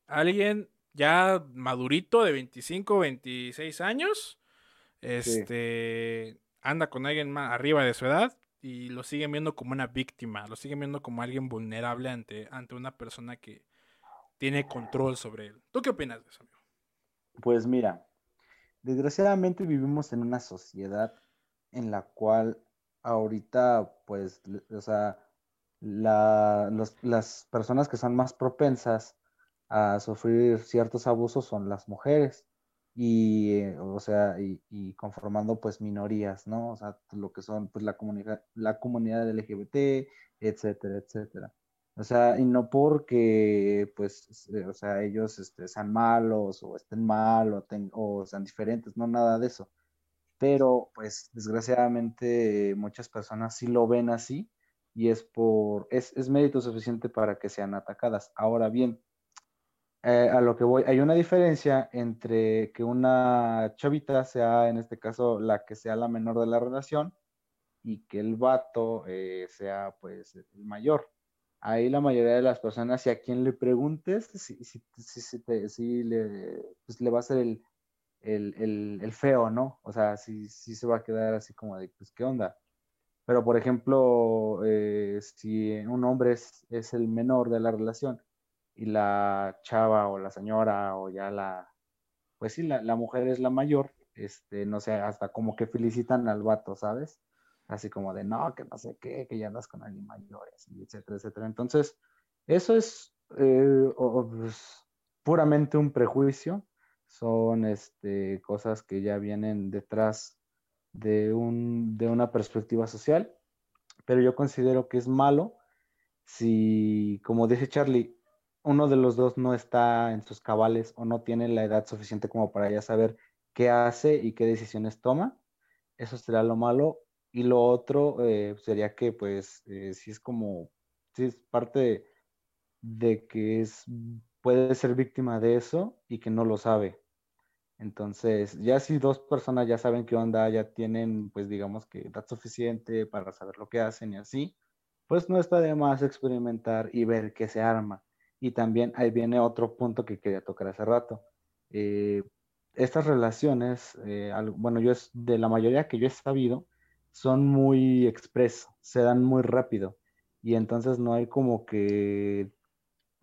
alguien ya madurito de 25, 26 años, este, anda con alguien más arriba de su edad y lo siguen viendo como una víctima, lo siguen viendo como alguien vulnerable ante, ante una persona que tiene control sobre él. ¿Tú qué opinas de eso, amigo? Pues mira, desgraciadamente vivimos en una sociedad en la cual ahorita, pues, o sea, la- los- las personas que son más propensas a sufrir ciertos abusos son las mujeres y, eh, o sea, y, y conformando pues minorías, ¿no? O sea, lo que son pues la comunidad, la comunidad LGBT, etcétera, etcétera. O sea, y no porque, pues, eh, o sea, ellos este, sean malos o estén mal o, ten- o sean diferentes, no nada de eso. Pero, pues, desgraciadamente eh, muchas personas sí lo ven así y es por, es, es mérito suficiente para que sean atacadas. Ahora bien, eh, a lo que voy, hay una diferencia entre que una chavita sea, en este caso, la que sea la menor de la relación y que el vato eh, sea, pues, el mayor. Ahí la mayoría de las personas, si a quien le preguntes, si, si, si, si le, pues le va a ser el, el, el, el feo, ¿no? O sea, sí, sí se va a quedar así como de, pues, ¿qué onda? Pero, por ejemplo, eh, si un hombre es, es el menor de la relación y la chava o la señora o ya la, pues sí, la, la mujer es la mayor, este, no sé, hasta como que felicitan al vato, ¿sabes? Así como de, no, que no sé qué, que ya andas con alguien mayor, etcétera, etcétera. Entonces, eso es eh, pues, puramente un prejuicio, son este, cosas que ya vienen detrás de, un, de una perspectiva social, pero yo considero que es malo si, como dice Charlie, uno de los dos no está en sus cabales o no tiene la edad suficiente como para ya saber qué hace y qué decisiones toma. Eso sería lo malo. Y lo otro eh, sería que, pues, eh, si es como, si es parte de, de que es, puede ser víctima de eso y que no lo sabe. Entonces, ya si dos personas ya saben qué onda, ya tienen, pues, digamos que edad suficiente para saber lo que hacen y así, pues no está de más experimentar y ver qué se arma. Y también ahí viene otro punto que quería tocar hace rato. Eh, estas relaciones, eh, bueno, yo es de la mayoría que yo he sabido, son muy express, se dan muy rápido y entonces no hay como que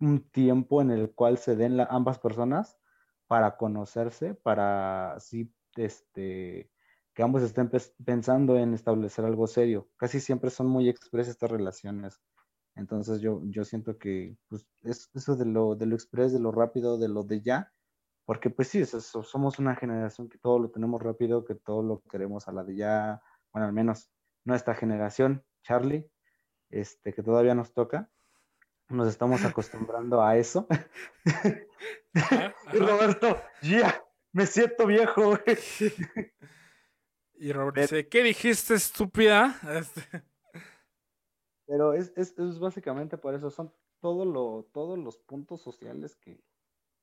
un tiempo en el cual se den la- ambas personas para conocerse, para así, este, que ambos estén pensando en establecer algo serio. Casi siempre son muy express estas relaciones. Entonces yo, yo siento que pues, es eso de lo, de lo express, de lo rápido, de lo de ya, porque pues sí, es eso, somos una generación que todo lo tenemos rápido, que todo lo queremos a la de ya, bueno, al menos nuestra generación, Charlie, este, que todavía nos toca, nos estamos acostumbrando a eso. Ajá, Y ajá. Roberto, ya, me siento viejo. güey. Y Robert Ve- dice, ¿qué dijiste, estúpida? Este, Pero es, es, es básicamente por eso, son todo lo, todos los puntos sociales que,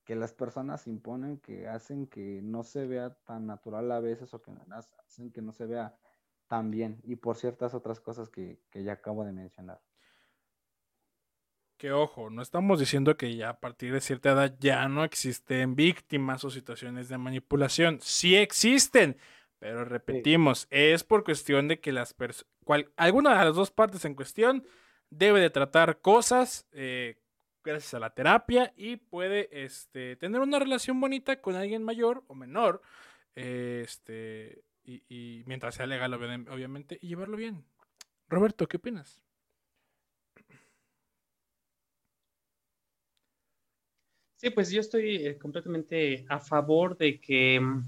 que las personas imponen que hacen que no se vea tan natural a veces o que hacen que no se vea tan bien y por ciertas otras cosas que, que ya acabo de mencionar. Que ojo, no estamos diciendo que ya a partir de cierta edad ya no existen víctimas o situaciones de manipulación. Sí existen, pero repetimos, es por cuestión de que las personas, alguna de las dos partes en cuestión debe de tratar cosas eh, gracias a la terapia y puede este, tener una relación bonita con alguien mayor o menor, eh, este, y, y mientras sea legal, obvi- obviamente, y llevarlo bien. Roberto, ¿qué opinas? Sí, pues yo estoy eh, completamente a favor de que mm,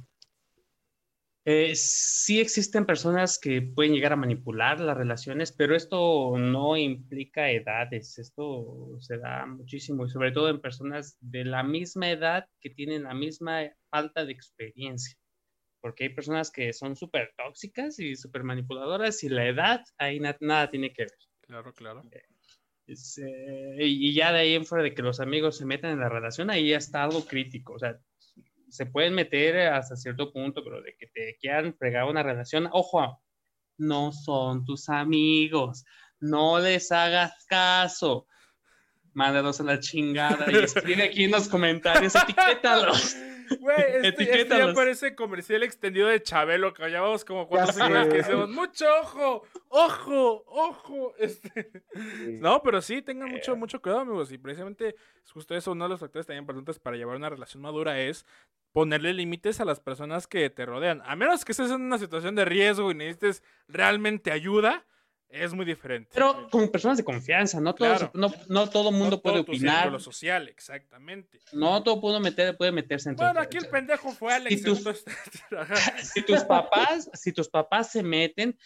eh, sí existen personas que pueden llegar a manipular las relaciones, pero esto no implica edades, esto se da muchísimo y sobre todo en personas de la misma edad que tienen la misma falta de experiencia, porque hay personas que son súper tóxicas y súper manipuladoras y la edad ahí na- nada tiene que ver. Claro, claro. Es, eh, y y ya de ahí en fuera de que los amigos se metan en la relación, ahí ya está algo crítico. O sea, se pueden meter hasta cierto punto, pero de que te quieran fregar una relación, ojo, no son tus amigos, no les hagas caso. Mándalos a la chingada y escribe aquí en los comentarios, etiquétalos. Güey, este, este ya parece comercial extendido de Chabelo, que llevamos como cuatro veces que decimos, mucho ojo, ojo, ojo. Este... No, pero sí, tengan mucho, mucho cuidado, amigos. Y precisamente es justo eso, uno de los factores también importantes para llevar una relación madura es ponerle límites a las personas que te rodean. A menos que estés en una situación de riesgo y necesites realmente ayuda, es muy diferente. Pero con personas de confianza, no, Claro. no, no todo mundo No puede todo tu opinar, círculo social, exactamente. no todo puede, meter, puede meterse en tu- Bueno, aquí el pendejo fue Alex. Si tus- si tus papás, si tus papás se meten,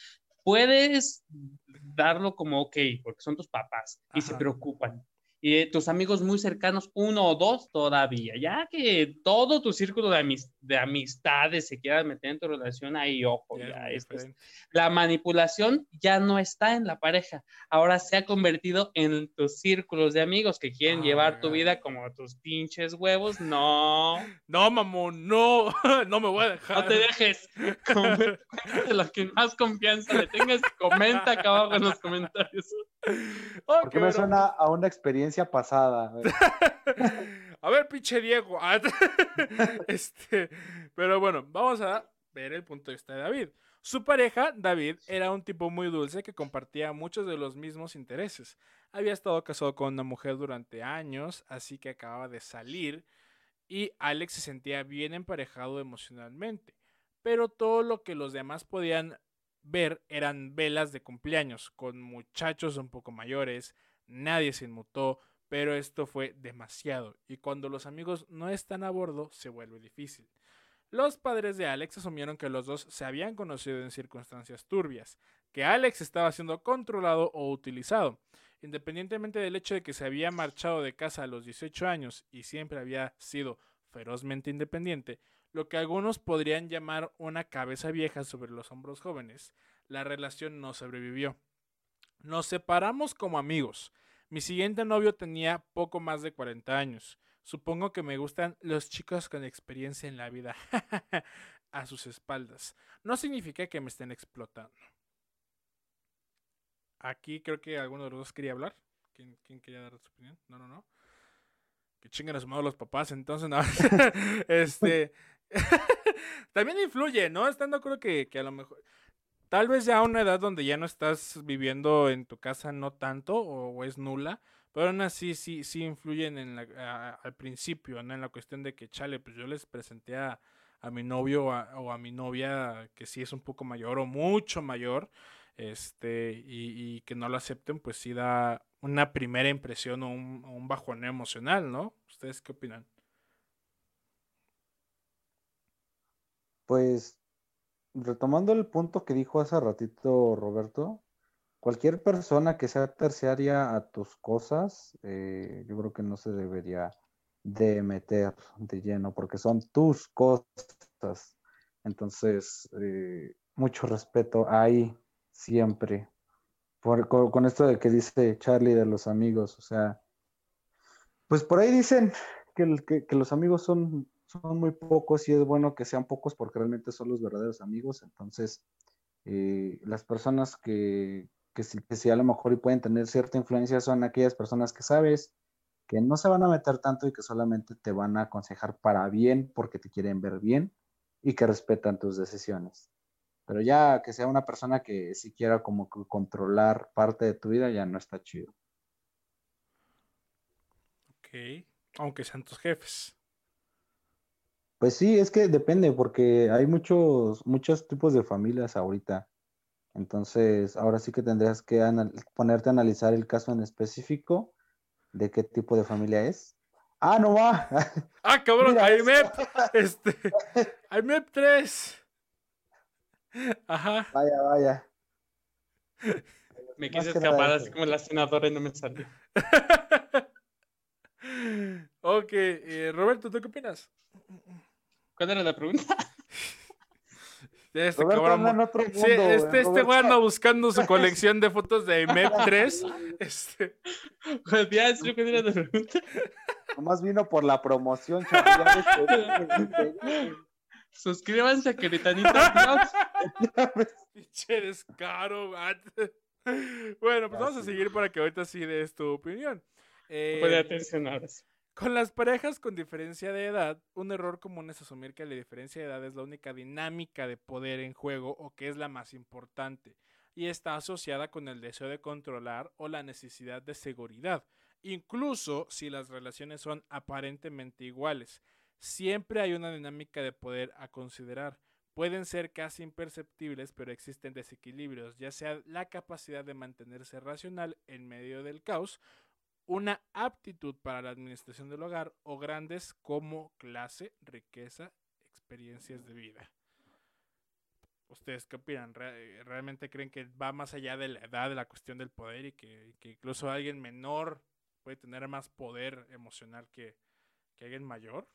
puedes darlo como ok, porque son tus papás y se preocupan. Y eh, tus amigos muy cercanos, uno o dos todavía. Ya que todo tu círculo de, amis- de amistades se quiera meter en tu relación, ahí ojo, Ya es ya, esto es- diferente. la manipulación ya no está en la pareja, ahora se ha convertido en tus círculos de amigos que quieren Oh llevar tu vida como tus pinches huevos. No, No, mamón, no, no me voy a dejar. no te dejes. Coméntale lo que más confianza le tengas, comenta acá abajo en los comentarios. Oh, Porque qué me bueno. suena a una experiencia pasada. A ver, pinche Diego. Ah, este, pero bueno, vamos a ver el punto de vista de David. Su pareja, David, era un tipo muy dulce que compartía muchos de los mismos intereses. Había estado casado con una mujer durante años, así que acababa de salir y Alex se sentía bien emparejado emocionalmente. Pero todo lo que los demás podían ver eran velas de cumpleaños con muchachos un poco mayores, nadie se inmutó, pero esto fue demasiado y cuando los amigos no están a bordo se vuelve difícil. Los padres de Alex asumieron que los dos se habían conocido en circunstancias turbias, que Alex estaba siendo controlado o utilizado. Independientemente del hecho de que se había marchado de casa a los 18 años y siempre había sido ferozmente independiente, lo que algunos podrían llamar una cabeza vieja sobre los hombros jóvenes, la relación no sobrevivió. Nos separamos como amigos. Mi siguiente novio tenía poco más de 40 años. Supongo que me gustan los chicos con experiencia en la vida. a sus espaldas. No significa que me estén explotando. Aquí creo que alguno de los dos quería hablar. ¿Quién, quería dar su opinión? No, no, no. Que chinguen a su los papás, entonces no. este, También influye, ¿no? Estando creo que, que a lo mejor. Tal vez ya a una edad donde ya no estás viviendo en tu casa no tanto o, es nula, pero aún así sí, sí influyen en la, a- al principio, ¿no? En la cuestión de que, chale, pues yo les presenté a, a mi novio o a, mi novia que sí es un poco mayor o mucho mayor, este, y, y que no lo acepten, pues sí da una primera impresión o un, un bajón emocional, ¿no? ¿Ustedes qué opinan? Pues retomando el punto que dijo hace ratito Roberto, cualquier persona que sea terciaria a tus cosas, eh, yo creo que no se debería de meter de lleno porque son tus cosas. Entonces, eh, mucho respeto ahí siempre. Por- con, esto de que dice Charlie de los amigos, o sea, pues por ahí dicen que los amigos son, son muy pocos y es bueno que sean pocos porque realmente son los verdaderos amigos. Entonces, eh, las personas que, que, sí, que a lo mejor y pueden tener cierta influencia son aquellas personas que sabes que no se van a meter tanto y que solamente te van a aconsejar para bien porque te quieren ver bien y que respetan tus decisiones. Pero ya que sea una persona que sí quiera como que controlar parte de tu vida, ya no está chido. Ok. Aunque sean tus jefes. Pues sí, es que depende, porque hay muchos, muchos tipos de familias ahorita. Entonces, ahora sí que tendrías que ponerte a analizar el caso en específico de qué tipo de familia es. Ah, no va. ¡Ah, cabrón! ¡IMEP! Este. ¡IMEP 3! Ajá. Vaya, vaya. Me quise escapar así como la senadora y no me salió. ok, eh, Roberto, ¿tú qué opinas? ¿Cuál era la pregunta? Este Roberto cabrón en otro Sí, mundo, güey. este, este güey anda buscando su colección de fotos de IMEP 3. Este, Ya, ¿en serio, ¿Cuál era la pregunta? Nomás vino por la promoción, ya Suscríbanse a Queritanita Vlogs. pinche descaro, güey. Bueno, pues vamos a seguir para que ahorita sí des tu opinión. Eh, Pone atención ahora sí. Con las parejas con diferencia de edad, un error común es asumir que la diferencia de edad es la única dinámica de poder en juego o que es la más importante, y está asociada con el deseo de controlar o la necesidad de seguridad, incluso si las relaciones son aparentemente iguales. Siempre hay una dinámica de poder a considerar. Pueden ser casi imperceptibles, pero existen desequilibrios, ya sea la capacidad de mantenerse racional en medio del caos una aptitud para la administración del hogar o grandes como clase, riqueza, experiencias de vida. ¿Ustedes qué opinan? ¿Re- ¿Realmente creen que va más allá de la edad, de la cuestión del poder y que, que incluso alguien menor puede tener más poder emocional que, que alguien mayor?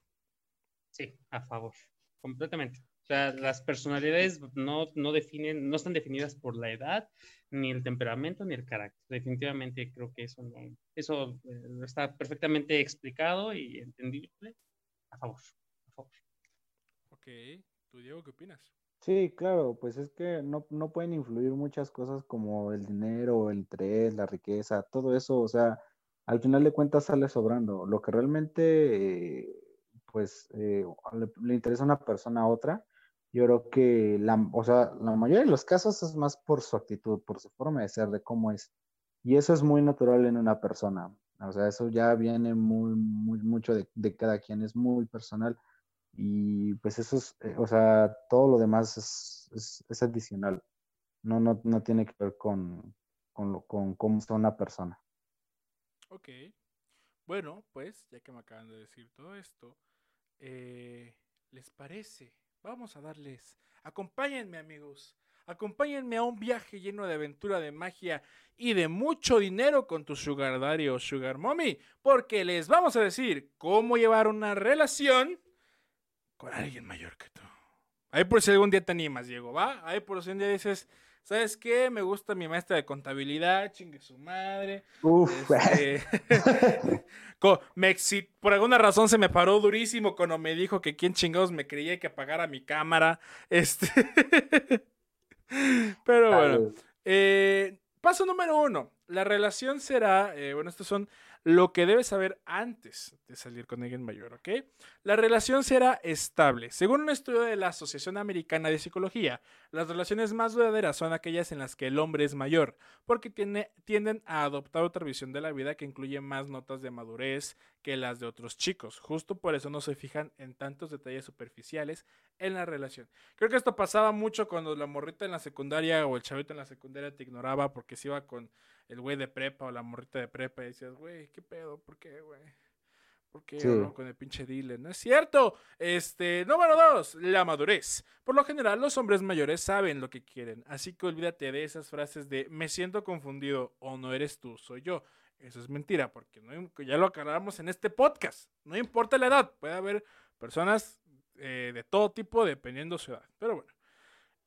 Sí, a favor. Completamente. O sea, las personalidades no, no definen, no están definidas por la edad, ni el temperamento, ni el carácter. Definitivamente creo que eso no, eso eh, está perfectamente explicado y entendible. A favor. A favor. Ok, ¿tú Diego qué opinas? Sí, claro, pues es que no, no pueden influir muchas cosas como el dinero, el interés, la riqueza, todo eso, o sea, al final de cuentas sale sobrando. Lo que realmente, eh, pues, eh, le, le interesa a una persona a otra, yo creo que, la, o sea, la mayoría de los casos es más por su actitud, por su forma de ser, de cómo es. Y eso es muy natural en una persona. O sea, eso ya viene muy, muy, mucho de, de cada quien, es muy personal. Y pues eso es, eh, o sea, todo lo demás es, es, es adicional. No, no, no tiene que ver con, con, con cómo está una persona. Ok. Bueno, pues, ya que me acaban de decir todo esto, eh, ¿les parece? Vamos a darles. Acompáñenme, amigos. Acompáñenme a un viaje lleno de aventura, de magia y de mucho dinero con tu Sugar Daddy o Sugar Mommy, porque les vamos a decir cómo llevar una relación con alguien mayor que tú. Ahí por si algún día te animas, Diego, ¿va? Ahí por si un día dices, ¿sabes qué? Me gusta mi maestra de contabilidad, chingue su madre. Uf, Este, me por alguna razón se me paró durísimo cuando me dijo que quién chingados me creía que apagara mi cámara. Este. Pero bueno. Eh, paso número uno. La relación será, eh, bueno, estas son lo que debes saber antes de salir con alguien mayor, ¿ok? La relación será estable. Según un estudio de la Asociación Americana de Psicología, las relaciones más duraderas son aquellas en las que el hombre es mayor, porque tiene, tienden a adoptar otra visión de la vida que incluye más notas de madurez que las de otros chicos. Justo por eso no se fijan en tantos detalles superficiales en la relación. Creo que esto pasaba mucho cuando la morrita en la secundaria o el chavito en la secundaria te ignoraba porque se iba con el güey de prepa o la morrita de prepa y decías, güey, ¿qué pedo? ¿Por qué, güey? ¿Por qué Sí. no con el pinche dealer? No es cierto. Este, número dos, la madurez. Por lo general, los hombres mayores saben lo que quieren, así que olvídate de esas frases de me siento confundido o no eres tú, soy yo. Eso es mentira, porque no, ya lo aclaramos en este podcast. No importa la edad, puede haber personas eh, de todo tipo dependiendo su edad. Pero bueno,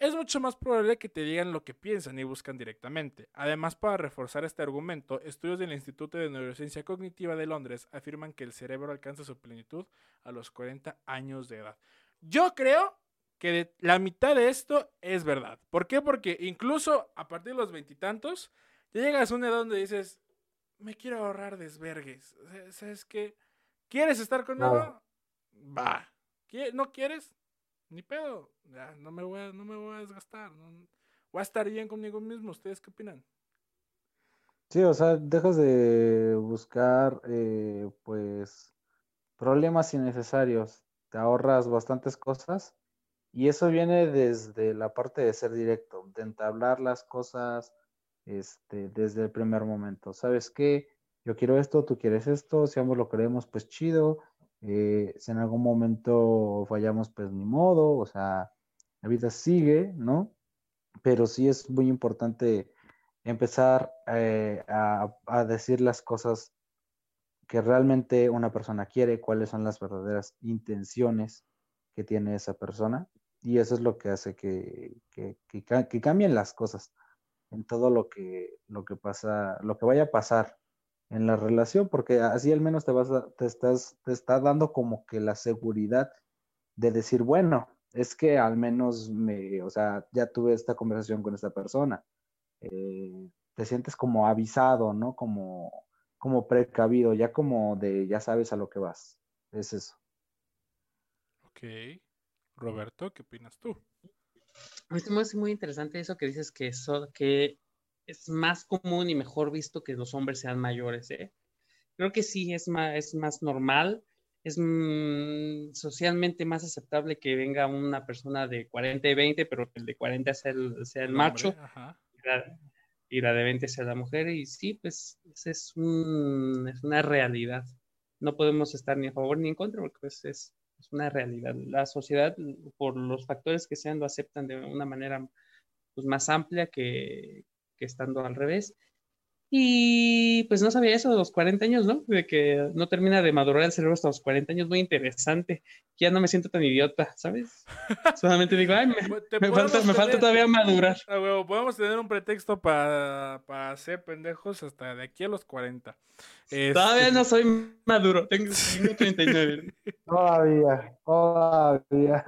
es mucho más probable que te digan lo que piensan y buscan directamente. Además, para reforzar este argumento, estudios del Instituto de Neurociencia Cognitiva de Londres afirman que el cerebro alcanza su plenitud a los 40 años de edad. Yo creo que de- la mitad de esto es verdad. ¿Por qué? Porque incluso a partir de los veintitantos, ya llegas a una edad donde dices, me quiero ahorrar desvergues. ¿Sabes qué? ¿Quieres estar conmigo? Claro. Va. ¿Qui- ¿No quieres? Ni pedo. Ya, no, me voy a, no me voy a desgastar. voy a estar bien conmigo mismo. ¿Ustedes qué opinan? Sí, o sea, dejas de buscar, eh, pues, problemas innecesarios, te ahorras bastantes cosas y eso viene desde la parte de ser directo, de entablar las cosas, este, desde el primer momento. ¿Sabes qué? Yo quiero esto, tú quieres esto, si ambos lo queremos, pues chido. Eh, si en algún momento fallamos, pues ni modo, o sea, la vida sigue, ¿no? Pero sí es muy importante empezar eh, a, a decir las cosas que realmente una persona quiere, cuáles son las verdaderas intenciones que tiene esa persona. Y eso es lo que hace que, que, que que cambien las cosas en todo lo que, lo que pasa, lo que vaya a pasar en la relación, porque así al menos te vas a- te estás, te está dando como que la seguridad de decir, bueno, es que al menos me, o sea, ya tuve esta conversación con esta persona. Eh, te sientes como avisado, ¿no? Como, como precavido, ya como de, ya sabes a lo que vas. Es eso. Ok. Roberto, ¿qué opinas tú? A mí me hace muy interesante eso que dices que, eso, que es más común y mejor visto que los hombres sean mayores, ¿eh? Creo que sí, es más, es más normal, es mm, socialmente más aceptable que venga una persona de 40 y 20, pero que el de 40 sea el, sea el El macho hombre, y la, y la de 20 sea la mujer. Y sí, pues es, un, es una realidad. No podemos estar ni a favor ni en contra porque pues, es, es una realidad. La sociedad, por los factores que sean, lo aceptan de una manera pues, más amplia que, que estando al revés. Y pues no sabía eso de los 40 años, ¿no? De que no termina de madurar el cerebro hasta los 40 años, muy interesante. Ya no me siento tan idiota, ¿sabes? Solamente digo, ay, me, me falta, me falta todavía madurar. Ah, huevo, podemos tener un pretexto para, para ser pendejos hasta de aquí a los 40. Todavía Este, no soy maduro, tengo, tengo 39. Todavía, todavía.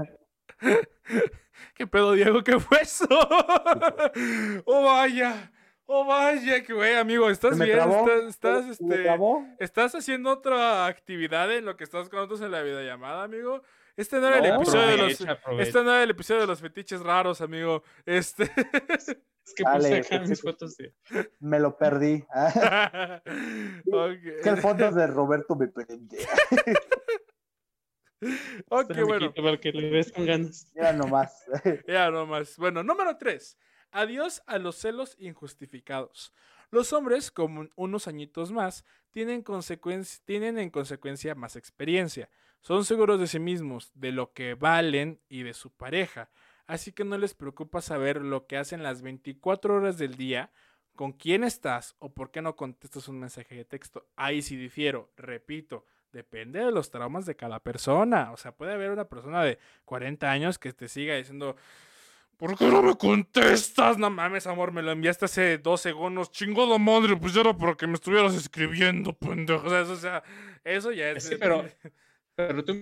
¿Qué pedo, Diego? ¿Qué fue eso? oh, vaya. Oh, vaya, que güey, amigo, ¿estás ¿Me bien? trabó? ¿Estás, estás, ¿Me este? ¿Estás haciendo otra actividad en lo que estás con nosotros en la videollamada, amigo? Este no era el episodio de los... Aprovecha. Este no era el episodio de los fetiches raros, amigo. Este... Es que Dale, puse acá mis sí. fotos de... Me lo perdí. ok, Es que el fondo de Roberto me prende. Ok, bueno. Para que le ves con ganas. Mira nomás. Ya nomás. Bueno, número 3. Adiós a los celos injustificados. Los hombres, como unos añitos más, tienen, consecuencia- tienen en consecuencia más experiencia. Son seguros de sí mismos, de lo que valen y de su pareja. Así que no les preocupa saber lo que hacen las 24 horas del día, con quién estás o por qué no contestas un mensaje de texto. Ahí sí difiero, repito, depende de los traumas de cada persona. O sea, puede haber una persona de 40 años que te siga diciendo, ¿por qué no me contestas? No mames, amor, me lo enviaste hace dos segundos. Chingada madre, pues ya era porque me estuvieras escribiendo, pendejo. O sea, eso, o sea, eso ya es... Que, pero, pero tú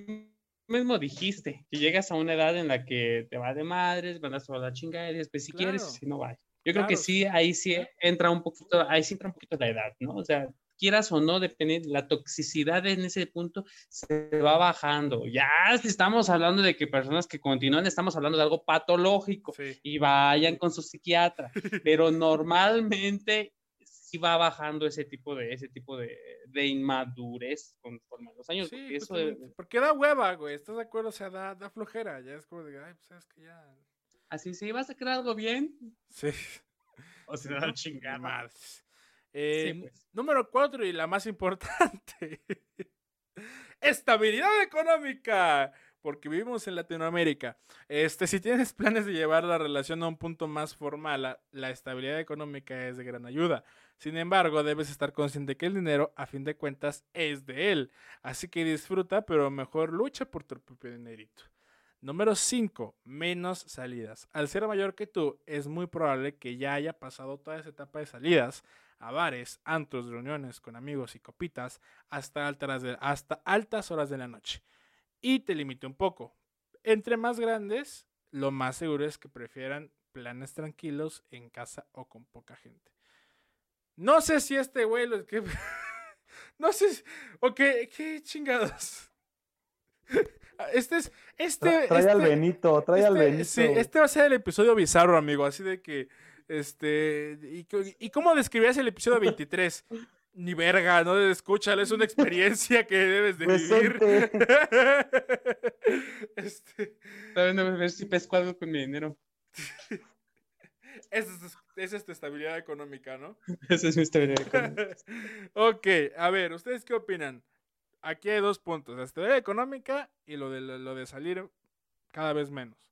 mismo dijiste que llegas a una edad en la que te va de madres, mandas toda la chingada y después si quieres, Claro. si no va. Yo creo que Claro. sí, ahí sí entra un poquito, ahí sí entra un poquito la edad, ¿no? O sea, quieras o no, depende, la toxicidad en ese punto se va bajando. Ya si estamos hablando de que personas que continúan, estamos hablando de algo patológico Sí. y vayan con su psiquiatra, pero normalmente sí va bajando ese tipo de, ese tipo de, de inmadurez conforme a los años. Sí, porque eso justamente, porque da hueva, güey. ¿Estás de acuerdo? O sea, da, da flojera. Ya es como de, ay, pues sabes que ya. así, sí, vas a crear algo bien, Sí. o sea, chingada. Madres. Eh, pues. Número cuatro y la más importante. Estabilidad económica. Porque vivimos en Latinoamérica. Este, si tienes planes de llevar la relación a un punto más formal, la, la estabilidad económica es de gran ayuda. Sin embargo, debes estar consciente que el dinero, a fin de cuentas, es de él. Así que disfruta, pero mejor lucha por tu propio dinerito. Número 5. Menos salidas. Al ser mayor que tú, es muy probable que ya haya pasado toda esa etapa de salidas a bares, antros, reuniones con amigos y copitas hasta altas, de- hasta altas horas de la noche. Y te limite un poco. Entre más grandes, lo más seguro es que prefieran planes tranquilos en casa o con poca gente. No sé si este güey lo que no sé, si- o qué, qué chingados. Este es este Tra- trae al este- Benito, trae al este- Benito. Sí, este va a ser el episodio bizarro, amigo. Así de que. Este. ¿Y, y cómo describías el episodio 23? Ni verga, no escúchalo, es una experiencia que debes de vivir. Este, Todavía no ver si pesco algo con mi dinero. esa es, esa es tu estabilidad económica, ¿no? Esa es mi historia. económica. ok, a ver, ¿ustedes qué opinan? Aquí hay dos puntos, la estabilidad económica y lo de, lo de salir cada vez menos.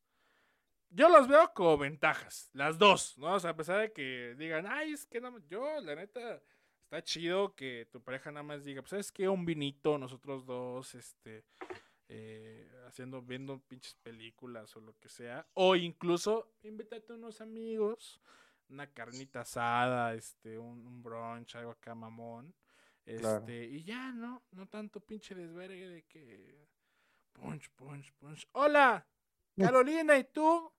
Yo los veo como ventajas, las dos, ¿no? O sea, a pesar de que digan, ay, es que no, me-". yo, la neta, está chido que tu pareja nada más diga, pues, ¿sabes qué? Un vinito, nosotros dos, este, eh, haciendo, viendo pinches películas o lo que sea. O incluso, invítate a unos amigos, una carnita asada, este, un, un brunch, algo acá mamón. Este, Claro. y ya, ¿no? No tanto pinche desvergue de que. Punch, punch, punch. ¡Hola! Carolina, ¿y tú?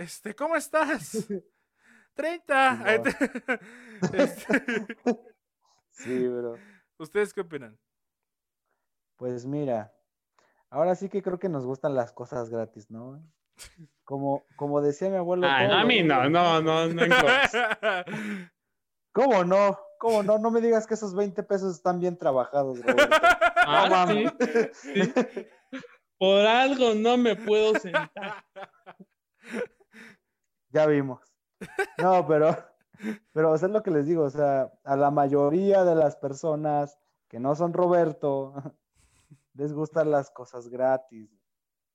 Este, ¿cómo estás? 30. Ay, te- Este, Sí, bro. ¿Ustedes qué opinan? Pues mira, ahora sí que creo que nos gustan las cosas gratis, ¿no? Como, como decía mi abuelo. Ay, a mí no, no, no, no. ¿Cómo no? ¿Cómo no? No me digas que esos 20 pesos están bien trabajados, Roberto. Ah, No mames. sí, sí. Por algo no me puedo sentar. Ya vimos. No, pero, pero o sea, es lo que les digo, o sea, a la mayoría de las personas que no son Roberto, les gustan las cosas gratis.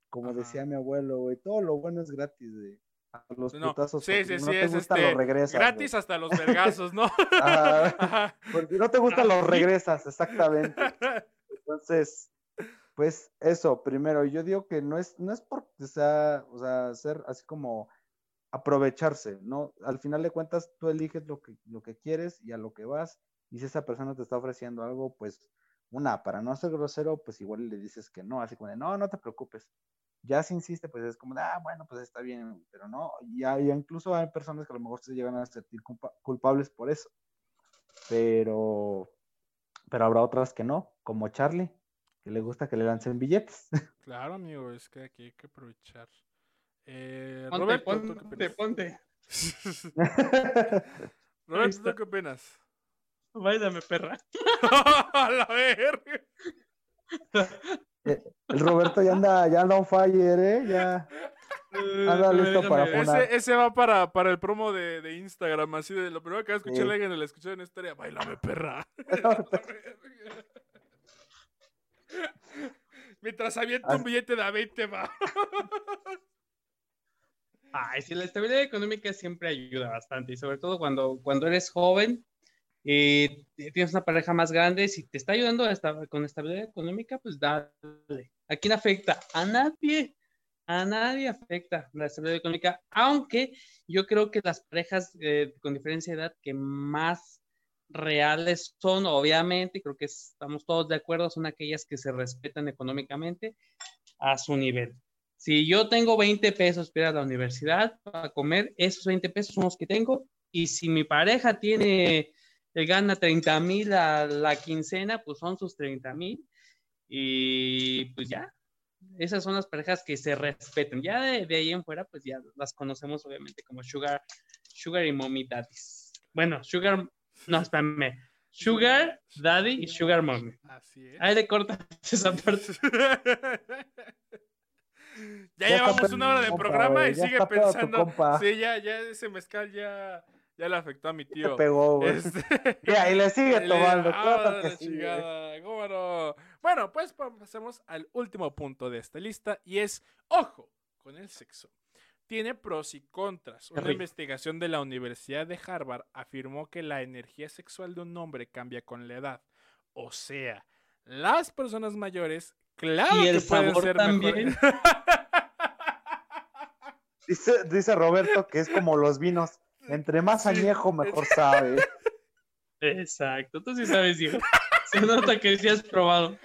Como Ajá. decía mi abuelo, güey, todo lo bueno es gratis, güey. A los No, putazos, sí, porque sí, no sí, te es gusta, este, lo regresas. gratis güey. hasta los vergazos, ¿no? Ajá, Ajá. porque no te gusta, lo Sí. regresas, exactamente. Entonces, pues eso, primero, yo digo que no es, no es por o sea, o sea, ser así como aprovecharse, ¿no? Al final de cuentas, tú eliges lo que, lo que quieres y a lo que vas, y si esa persona te está ofreciendo algo, pues, una, para no ser grosero, pues igual le dices que no, así como de, no, no te preocupes. Ya si insiste, pues es como de, ah, bueno, pues está bien, pero no, y hay- incluso hay personas que a lo mejor se llegan a sentir culpa- culpables por eso, pero, pero habrá otras que no, como Charlie, que le gusta que le lancen billetes. Claro, amigo, es que aquí hay que aprovechar. Eh, Ponte, Roberto, ¿tú qué ponte, ponte. Roberto. ¿tú qué opinas? Váyame, perra. A la verga. El Roberto ya anda, ya anda on fire, ¿eh? Ya. Anda listo para poner- Ese, ese va para, para el promo de, de Instagram, así de lo primero que va a escuchar Sí. alguien en la escuchó en historia, bailame perra. Mientras avienta un billete de a 20 va. Ay, sí, la estabilidad económica siempre ayuda bastante y sobre todo cuando, cuando eres joven y tienes una pareja más grande, si te está ayudando esta- con estabilidad económica, pues dale. ¿A quién afecta? A nadie. A nadie afecta la estabilidad económica, aunque yo creo que las parejas eh, con diferencia de edad que más reales son, obviamente, creo que estamos todos de acuerdo, son aquellas que se respetan económicamente a su nivel. Si yo tengo 20 pesos para ir a la universidad para comer, esos 20 pesos son los que tengo. Y si mi pareja tiene gana 30 mil a la quincena, pues son sus 30 mil. Y pues ya, esas son las parejas que se respetan. Ya de, de ahí en fuera, pues ya las conocemos obviamente como Sugar, Sugar y Mommy Daddies. Bueno, Sugar, no, espérame. Sugar Daddy y Sugar Mommy. Así es. Ahí le cortas esa parte. ya, llevamos una hora de compa, programa y sigue pensando. Sí, ya, ya ese mezcal ya, ya le afectó a mi Te tío. pegó, güey. Este, y le sigue tomando. ah, que sí, güey. chingada, ¿cómo no? Bueno, pues pa- pasemos al último punto de esta lista y es, ojo, con el sexo. Tiene pros y contras. Una investigación de la Universidad de Harvard afirmó que la energía sexual de un hombre cambia con la edad. O sea, las personas mayores, claro Y el que pueden sabor ser también. mejores. Dice, dice Roberto que es como los vinos. Entre más añejo, mejor sabe. Exacto, tú sí sabes, Diego. Se nota que sí has probado.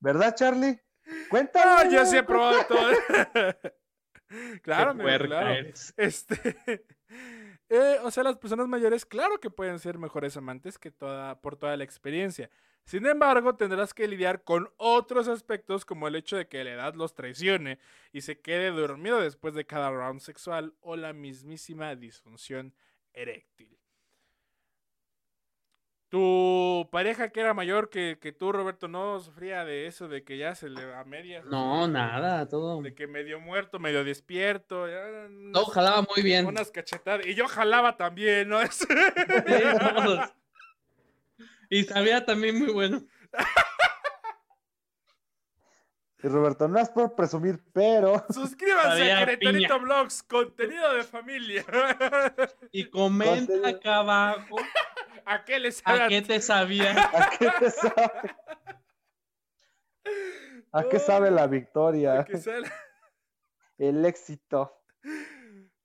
¿Verdad, Charlie? No, Cuéntame. yo sí he probado todo. claro, Qué amigo, claro. eres. Este, eh, o sea, las personas mayores, claro que pueden ser mejores amantes que toda, por toda la experiencia. Sin embargo, tendrás que lidiar con otros aspectos como el hecho de que la edad los traicione y se quede dormido después de cada round sexual o la mismísima disfunción eréctil. ¿Tu pareja que era mayor que, que tú, Roberto, no sufría de eso, de que ya se le a medias? No, nada, todo. De que medio muerto, medio despierto. ya, unas- jalaba muy bien. unas cachetadas. Y yo jalaba también, ¿no? Y sabía también muy bueno. Y Roberto, no es por presumir, pero Suscríbanse a Queretarito. Vlogs, contenido de familia. Y comenta Contenido. acá abajo ¿A qué les a qué te sabía. ¿a qué te sabe? ¿A qué sabe la victoria? El éxito.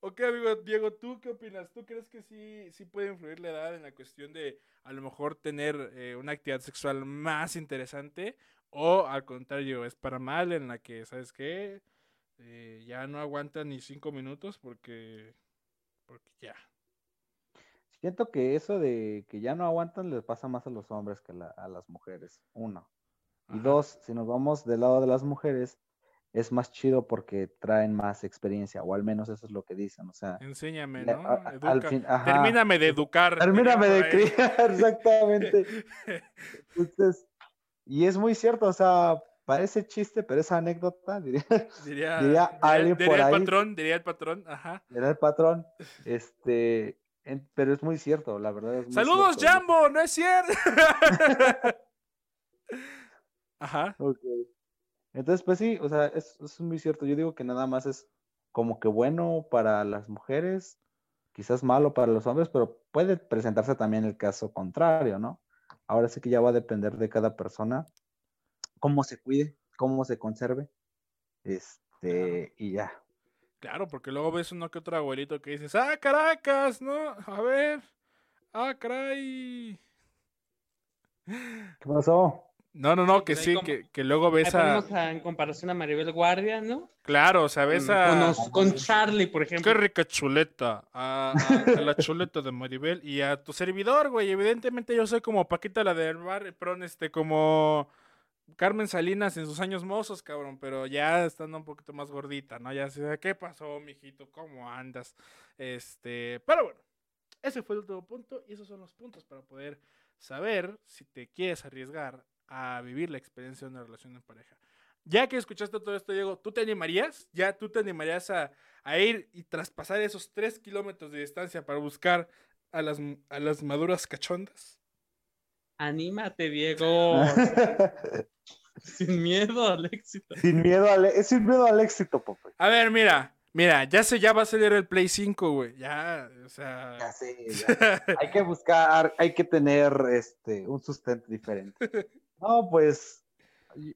Ok, amigo Diego, ¿tú qué opinas? ¿Tú crees que sí, sí puede influir la edad en la cuestión de a lo mejor tener eh, una actividad sexual más interesante? ¿O al contrario, es para mal en la que, ¿sabes qué? Eh, ya no aguanta ni cinco minutos porque, porque ya. Siento que eso de que ya no aguantan les pasa más a los hombres que la- a las mujeres. Uno. Y Ajá. dos, si nos vamos del lado de las mujeres, es más chido porque traen más experiencia, o al menos eso es lo que dicen. O sea, Enséñame, ¿no? a- a- al Educa- fin- ajá. Termíname de educar. Termíname de diría criar, exactamente. Entonces, y es muy cierto, o sea, parece chiste, pero esa anécdota, diría, Diría, Diría alguien diría por el ahí. patrón, diría el patrón, ajá. era el patrón, este, en- pero es muy cierto, la verdad es muy ¡Saludos, cierto. Jambo! ¡No es cierto! ajá. Ok. Entonces, pues sí, o sea, es, es muy cierto. Yo digo que nada más es como que bueno para las mujeres, quizás malo para los hombres, pero puede presentarse también el caso contrario, ¿no? Ahora sí que ya va a depender de cada persona cómo se cuide, cómo se conserve, este, y ya. Claro, porque luego ves uno que otro abuelito que dices, ¡ah, Caracas! ¿No? A ver. ¡Ah, caray! ¿Qué pasó? No, no, no, que sí, que, que luego ves a... en comparación a Maribel Guardia, ¿no? Claro, o sea, ves Con, a... con los- con Charlie, por ejemplo. Qué rica chuleta. A, a- a la chuleta de Maribel y a tu servidor, güey. Evidentemente yo soy como Paquita la del bar, perdón, este, como Carmen Salinas en sus años mozos, cabrón, pero ya estando un poquito más gordita, ¿no? Ya sé, ¿qué pasó, mijito? ¿Cómo andas? Este, pero bueno, ese fue el último punto y esos son los puntos para poder saber si te quieres arriesgar a vivir la experiencia de una relación en pareja. Ya que escuchaste todo esto, Diego, ¿tú te animarías? ¿Ya tú te animarías a, a ir y traspasar esos tres kilómetros de distancia para buscar a las, a las maduras cachondas? Anímate, Diego. Sin miedo al éxito. sin miedo al, es sin miedo al éxito, Pope. A ver, mira, mira, ya se ya va a salir el Play 5, güey. Ya, o sea. Ya sé, ya. hay que buscar, hay que tener este un sustento diferente. No, pues,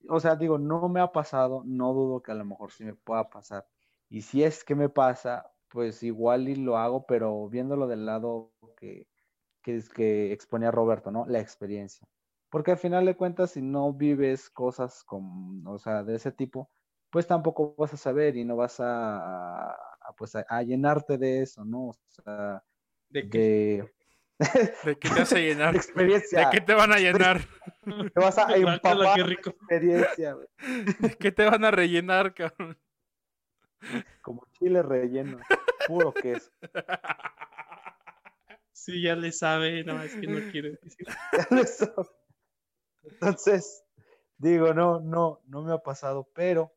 o sea, digo, no me ha pasado, no dudo que a lo mejor sí me pueda pasar. Y si es que me pasa, pues igual y lo hago, pero viéndolo del lado que, que es que exponía Roberto, ¿no? La experiencia. Porque al final de cuentas, si no vives cosas con, o sea, de ese tipo, pues tampoco vas a saber y no vas a, a, pues a, a llenarte de eso, ¿no? O sea, ¿De qué? de ¿De qué te vas a llenar? de experiencia. ¿De qué te van a llenar? Te vas a empapar qué de rico. experiencia, güey. ¿De qué te van a rellenar, cabrón? Como chile relleno. Puro queso. Sí, ya le sabe, nada más que no quiere decir. Entonces, digo, no, no, no me ha pasado, pero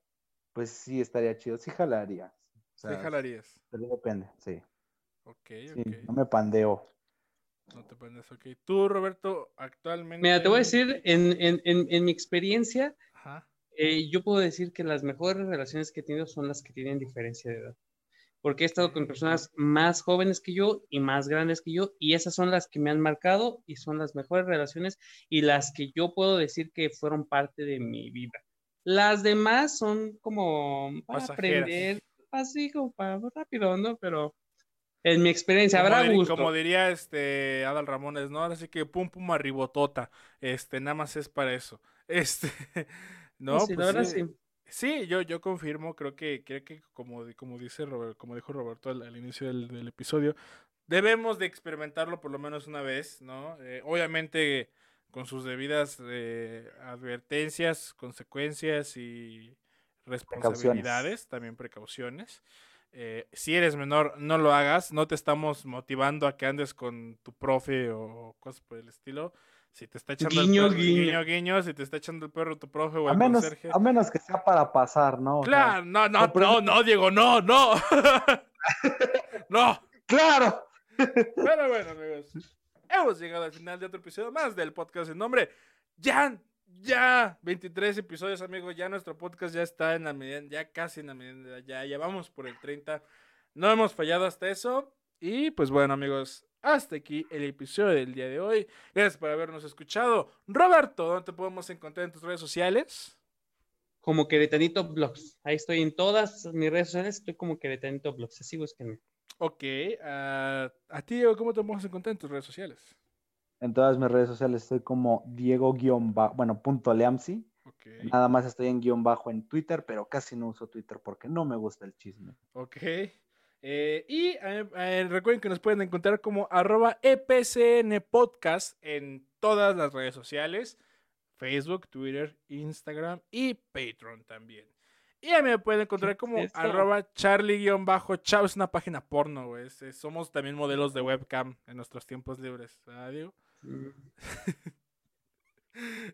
pues sí estaría chido. Sí jalaría. O Sí, jalarías. pero depende, sí. Ok, Sí, ok. no me pandeo. No te pones, ok. Tú, Roberto, actualmente. Mira, te voy a decir, en, en, en, en mi experiencia, eh, yo puedo decir que las mejores relaciones que he tenido son las que tienen diferencia de edad. Porque he estado con personas más jóvenes que yo y más grandes que yo, y esas son las que me han marcado y son las mejores relaciones y las que yo puedo decir que fueron parte de mi vida. Las demás son como para Pasajeras. aprender, así como para rápido, ¿no? Pero en mi experiencia, Como, habrá gusto. como diría este Adal Ramones, ¿no? Así que pum pum arribotota. Este, nada más es para eso. Este, no, Sí, pues verdad sí. sí. Sí, yo, yo confirmo, creo que, creo que como, como dice Robert, como dijo Roberto al, al inicio del, del episodio, debemos de experimentarlo por lo menos una vez, ¿no? Eh, obviamente con sus debidas eh, advertencias, consecuencias y responsabilidades, también precauciones. Eh, si eres menor, no lo hagas, no te estamos motivando a que andes con tu profe o cosas por el estilo. Si te está echando Guiño, el perro, guiño. guiño, guiño, si te está echando el perro tu profe o A el menos, conserje. a menos que sea para pasar, ¿no? Claro, no, no, no, no, Diego, no, no. no. ¡Claro! Pero bueno, amigos. Hemos llegado al final de otro episodio más del podcast en nombre. Ya, ya, 23 episodios, amigos. Ya nuestro podcast ya está en la medida, ya casi en la medida, ya, ya vamos por el 30. No hemos fallado hasta eso. Y pues bueno, amigos, hasta aquí el episodio del día de hoy. Gracias por habernos escuchado. Roberto, ¿dónde te podemos encontrar en tus redes sociales? como Queretanito Blogs. Ahí estoy en todas mis redes sociales, estoy como Queretanito Blogs, así búsquenme. Ok, ah, a ti, Diego, ¿cómo te podemos encontrar en tus redes sociales? En todas mis redes sociales estoy como Diego guion bajo, bueno, punto Leamsi. Nada más estoy en guion bajo en Twitter, pero casi no uso Twitter porque no me gusta el chisme. ok. Eh, y eh, eh, recuerden que nos pueden encontrar como arroba EPCN Podcast en todas las redes sociales. Facebook, Twitter, Instagram y Patreon también. Y a mí me pueden encontrar como es arroba charlie-chao. Es una página porno, güey. Somos también modelos de webcam en nuestros tiempos libres. ¿verdad, Diego?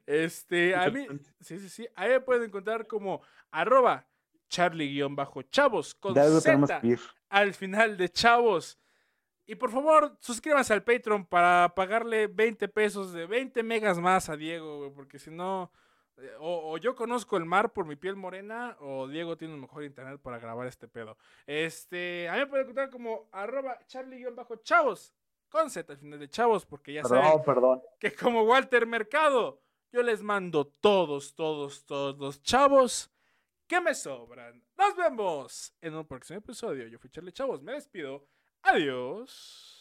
Este, a mí, sí, sí, sí. A mí me pueden encontrar como arroba charlie-chavos con Z al final de chavos. Y por favor, suscríbanse al Patreon para pagarle 20 pesos de 20 megas más a Diego, güey, porque si no, eh, o, o yo conozco el mar por mi piel morena, o Diego tiene un mejor internet para grabar este pedo. Este, a mí me pueden encontrar como arroba charlie-chavos con Z al final de chavos, porque ya saben perdón. que como Walter Mercado, yo les mando todos, todos, todos los chavos que me sobran. Nos vemos en un próximo episodio. Yo fui Charlie Chavos, me despido. Adiós.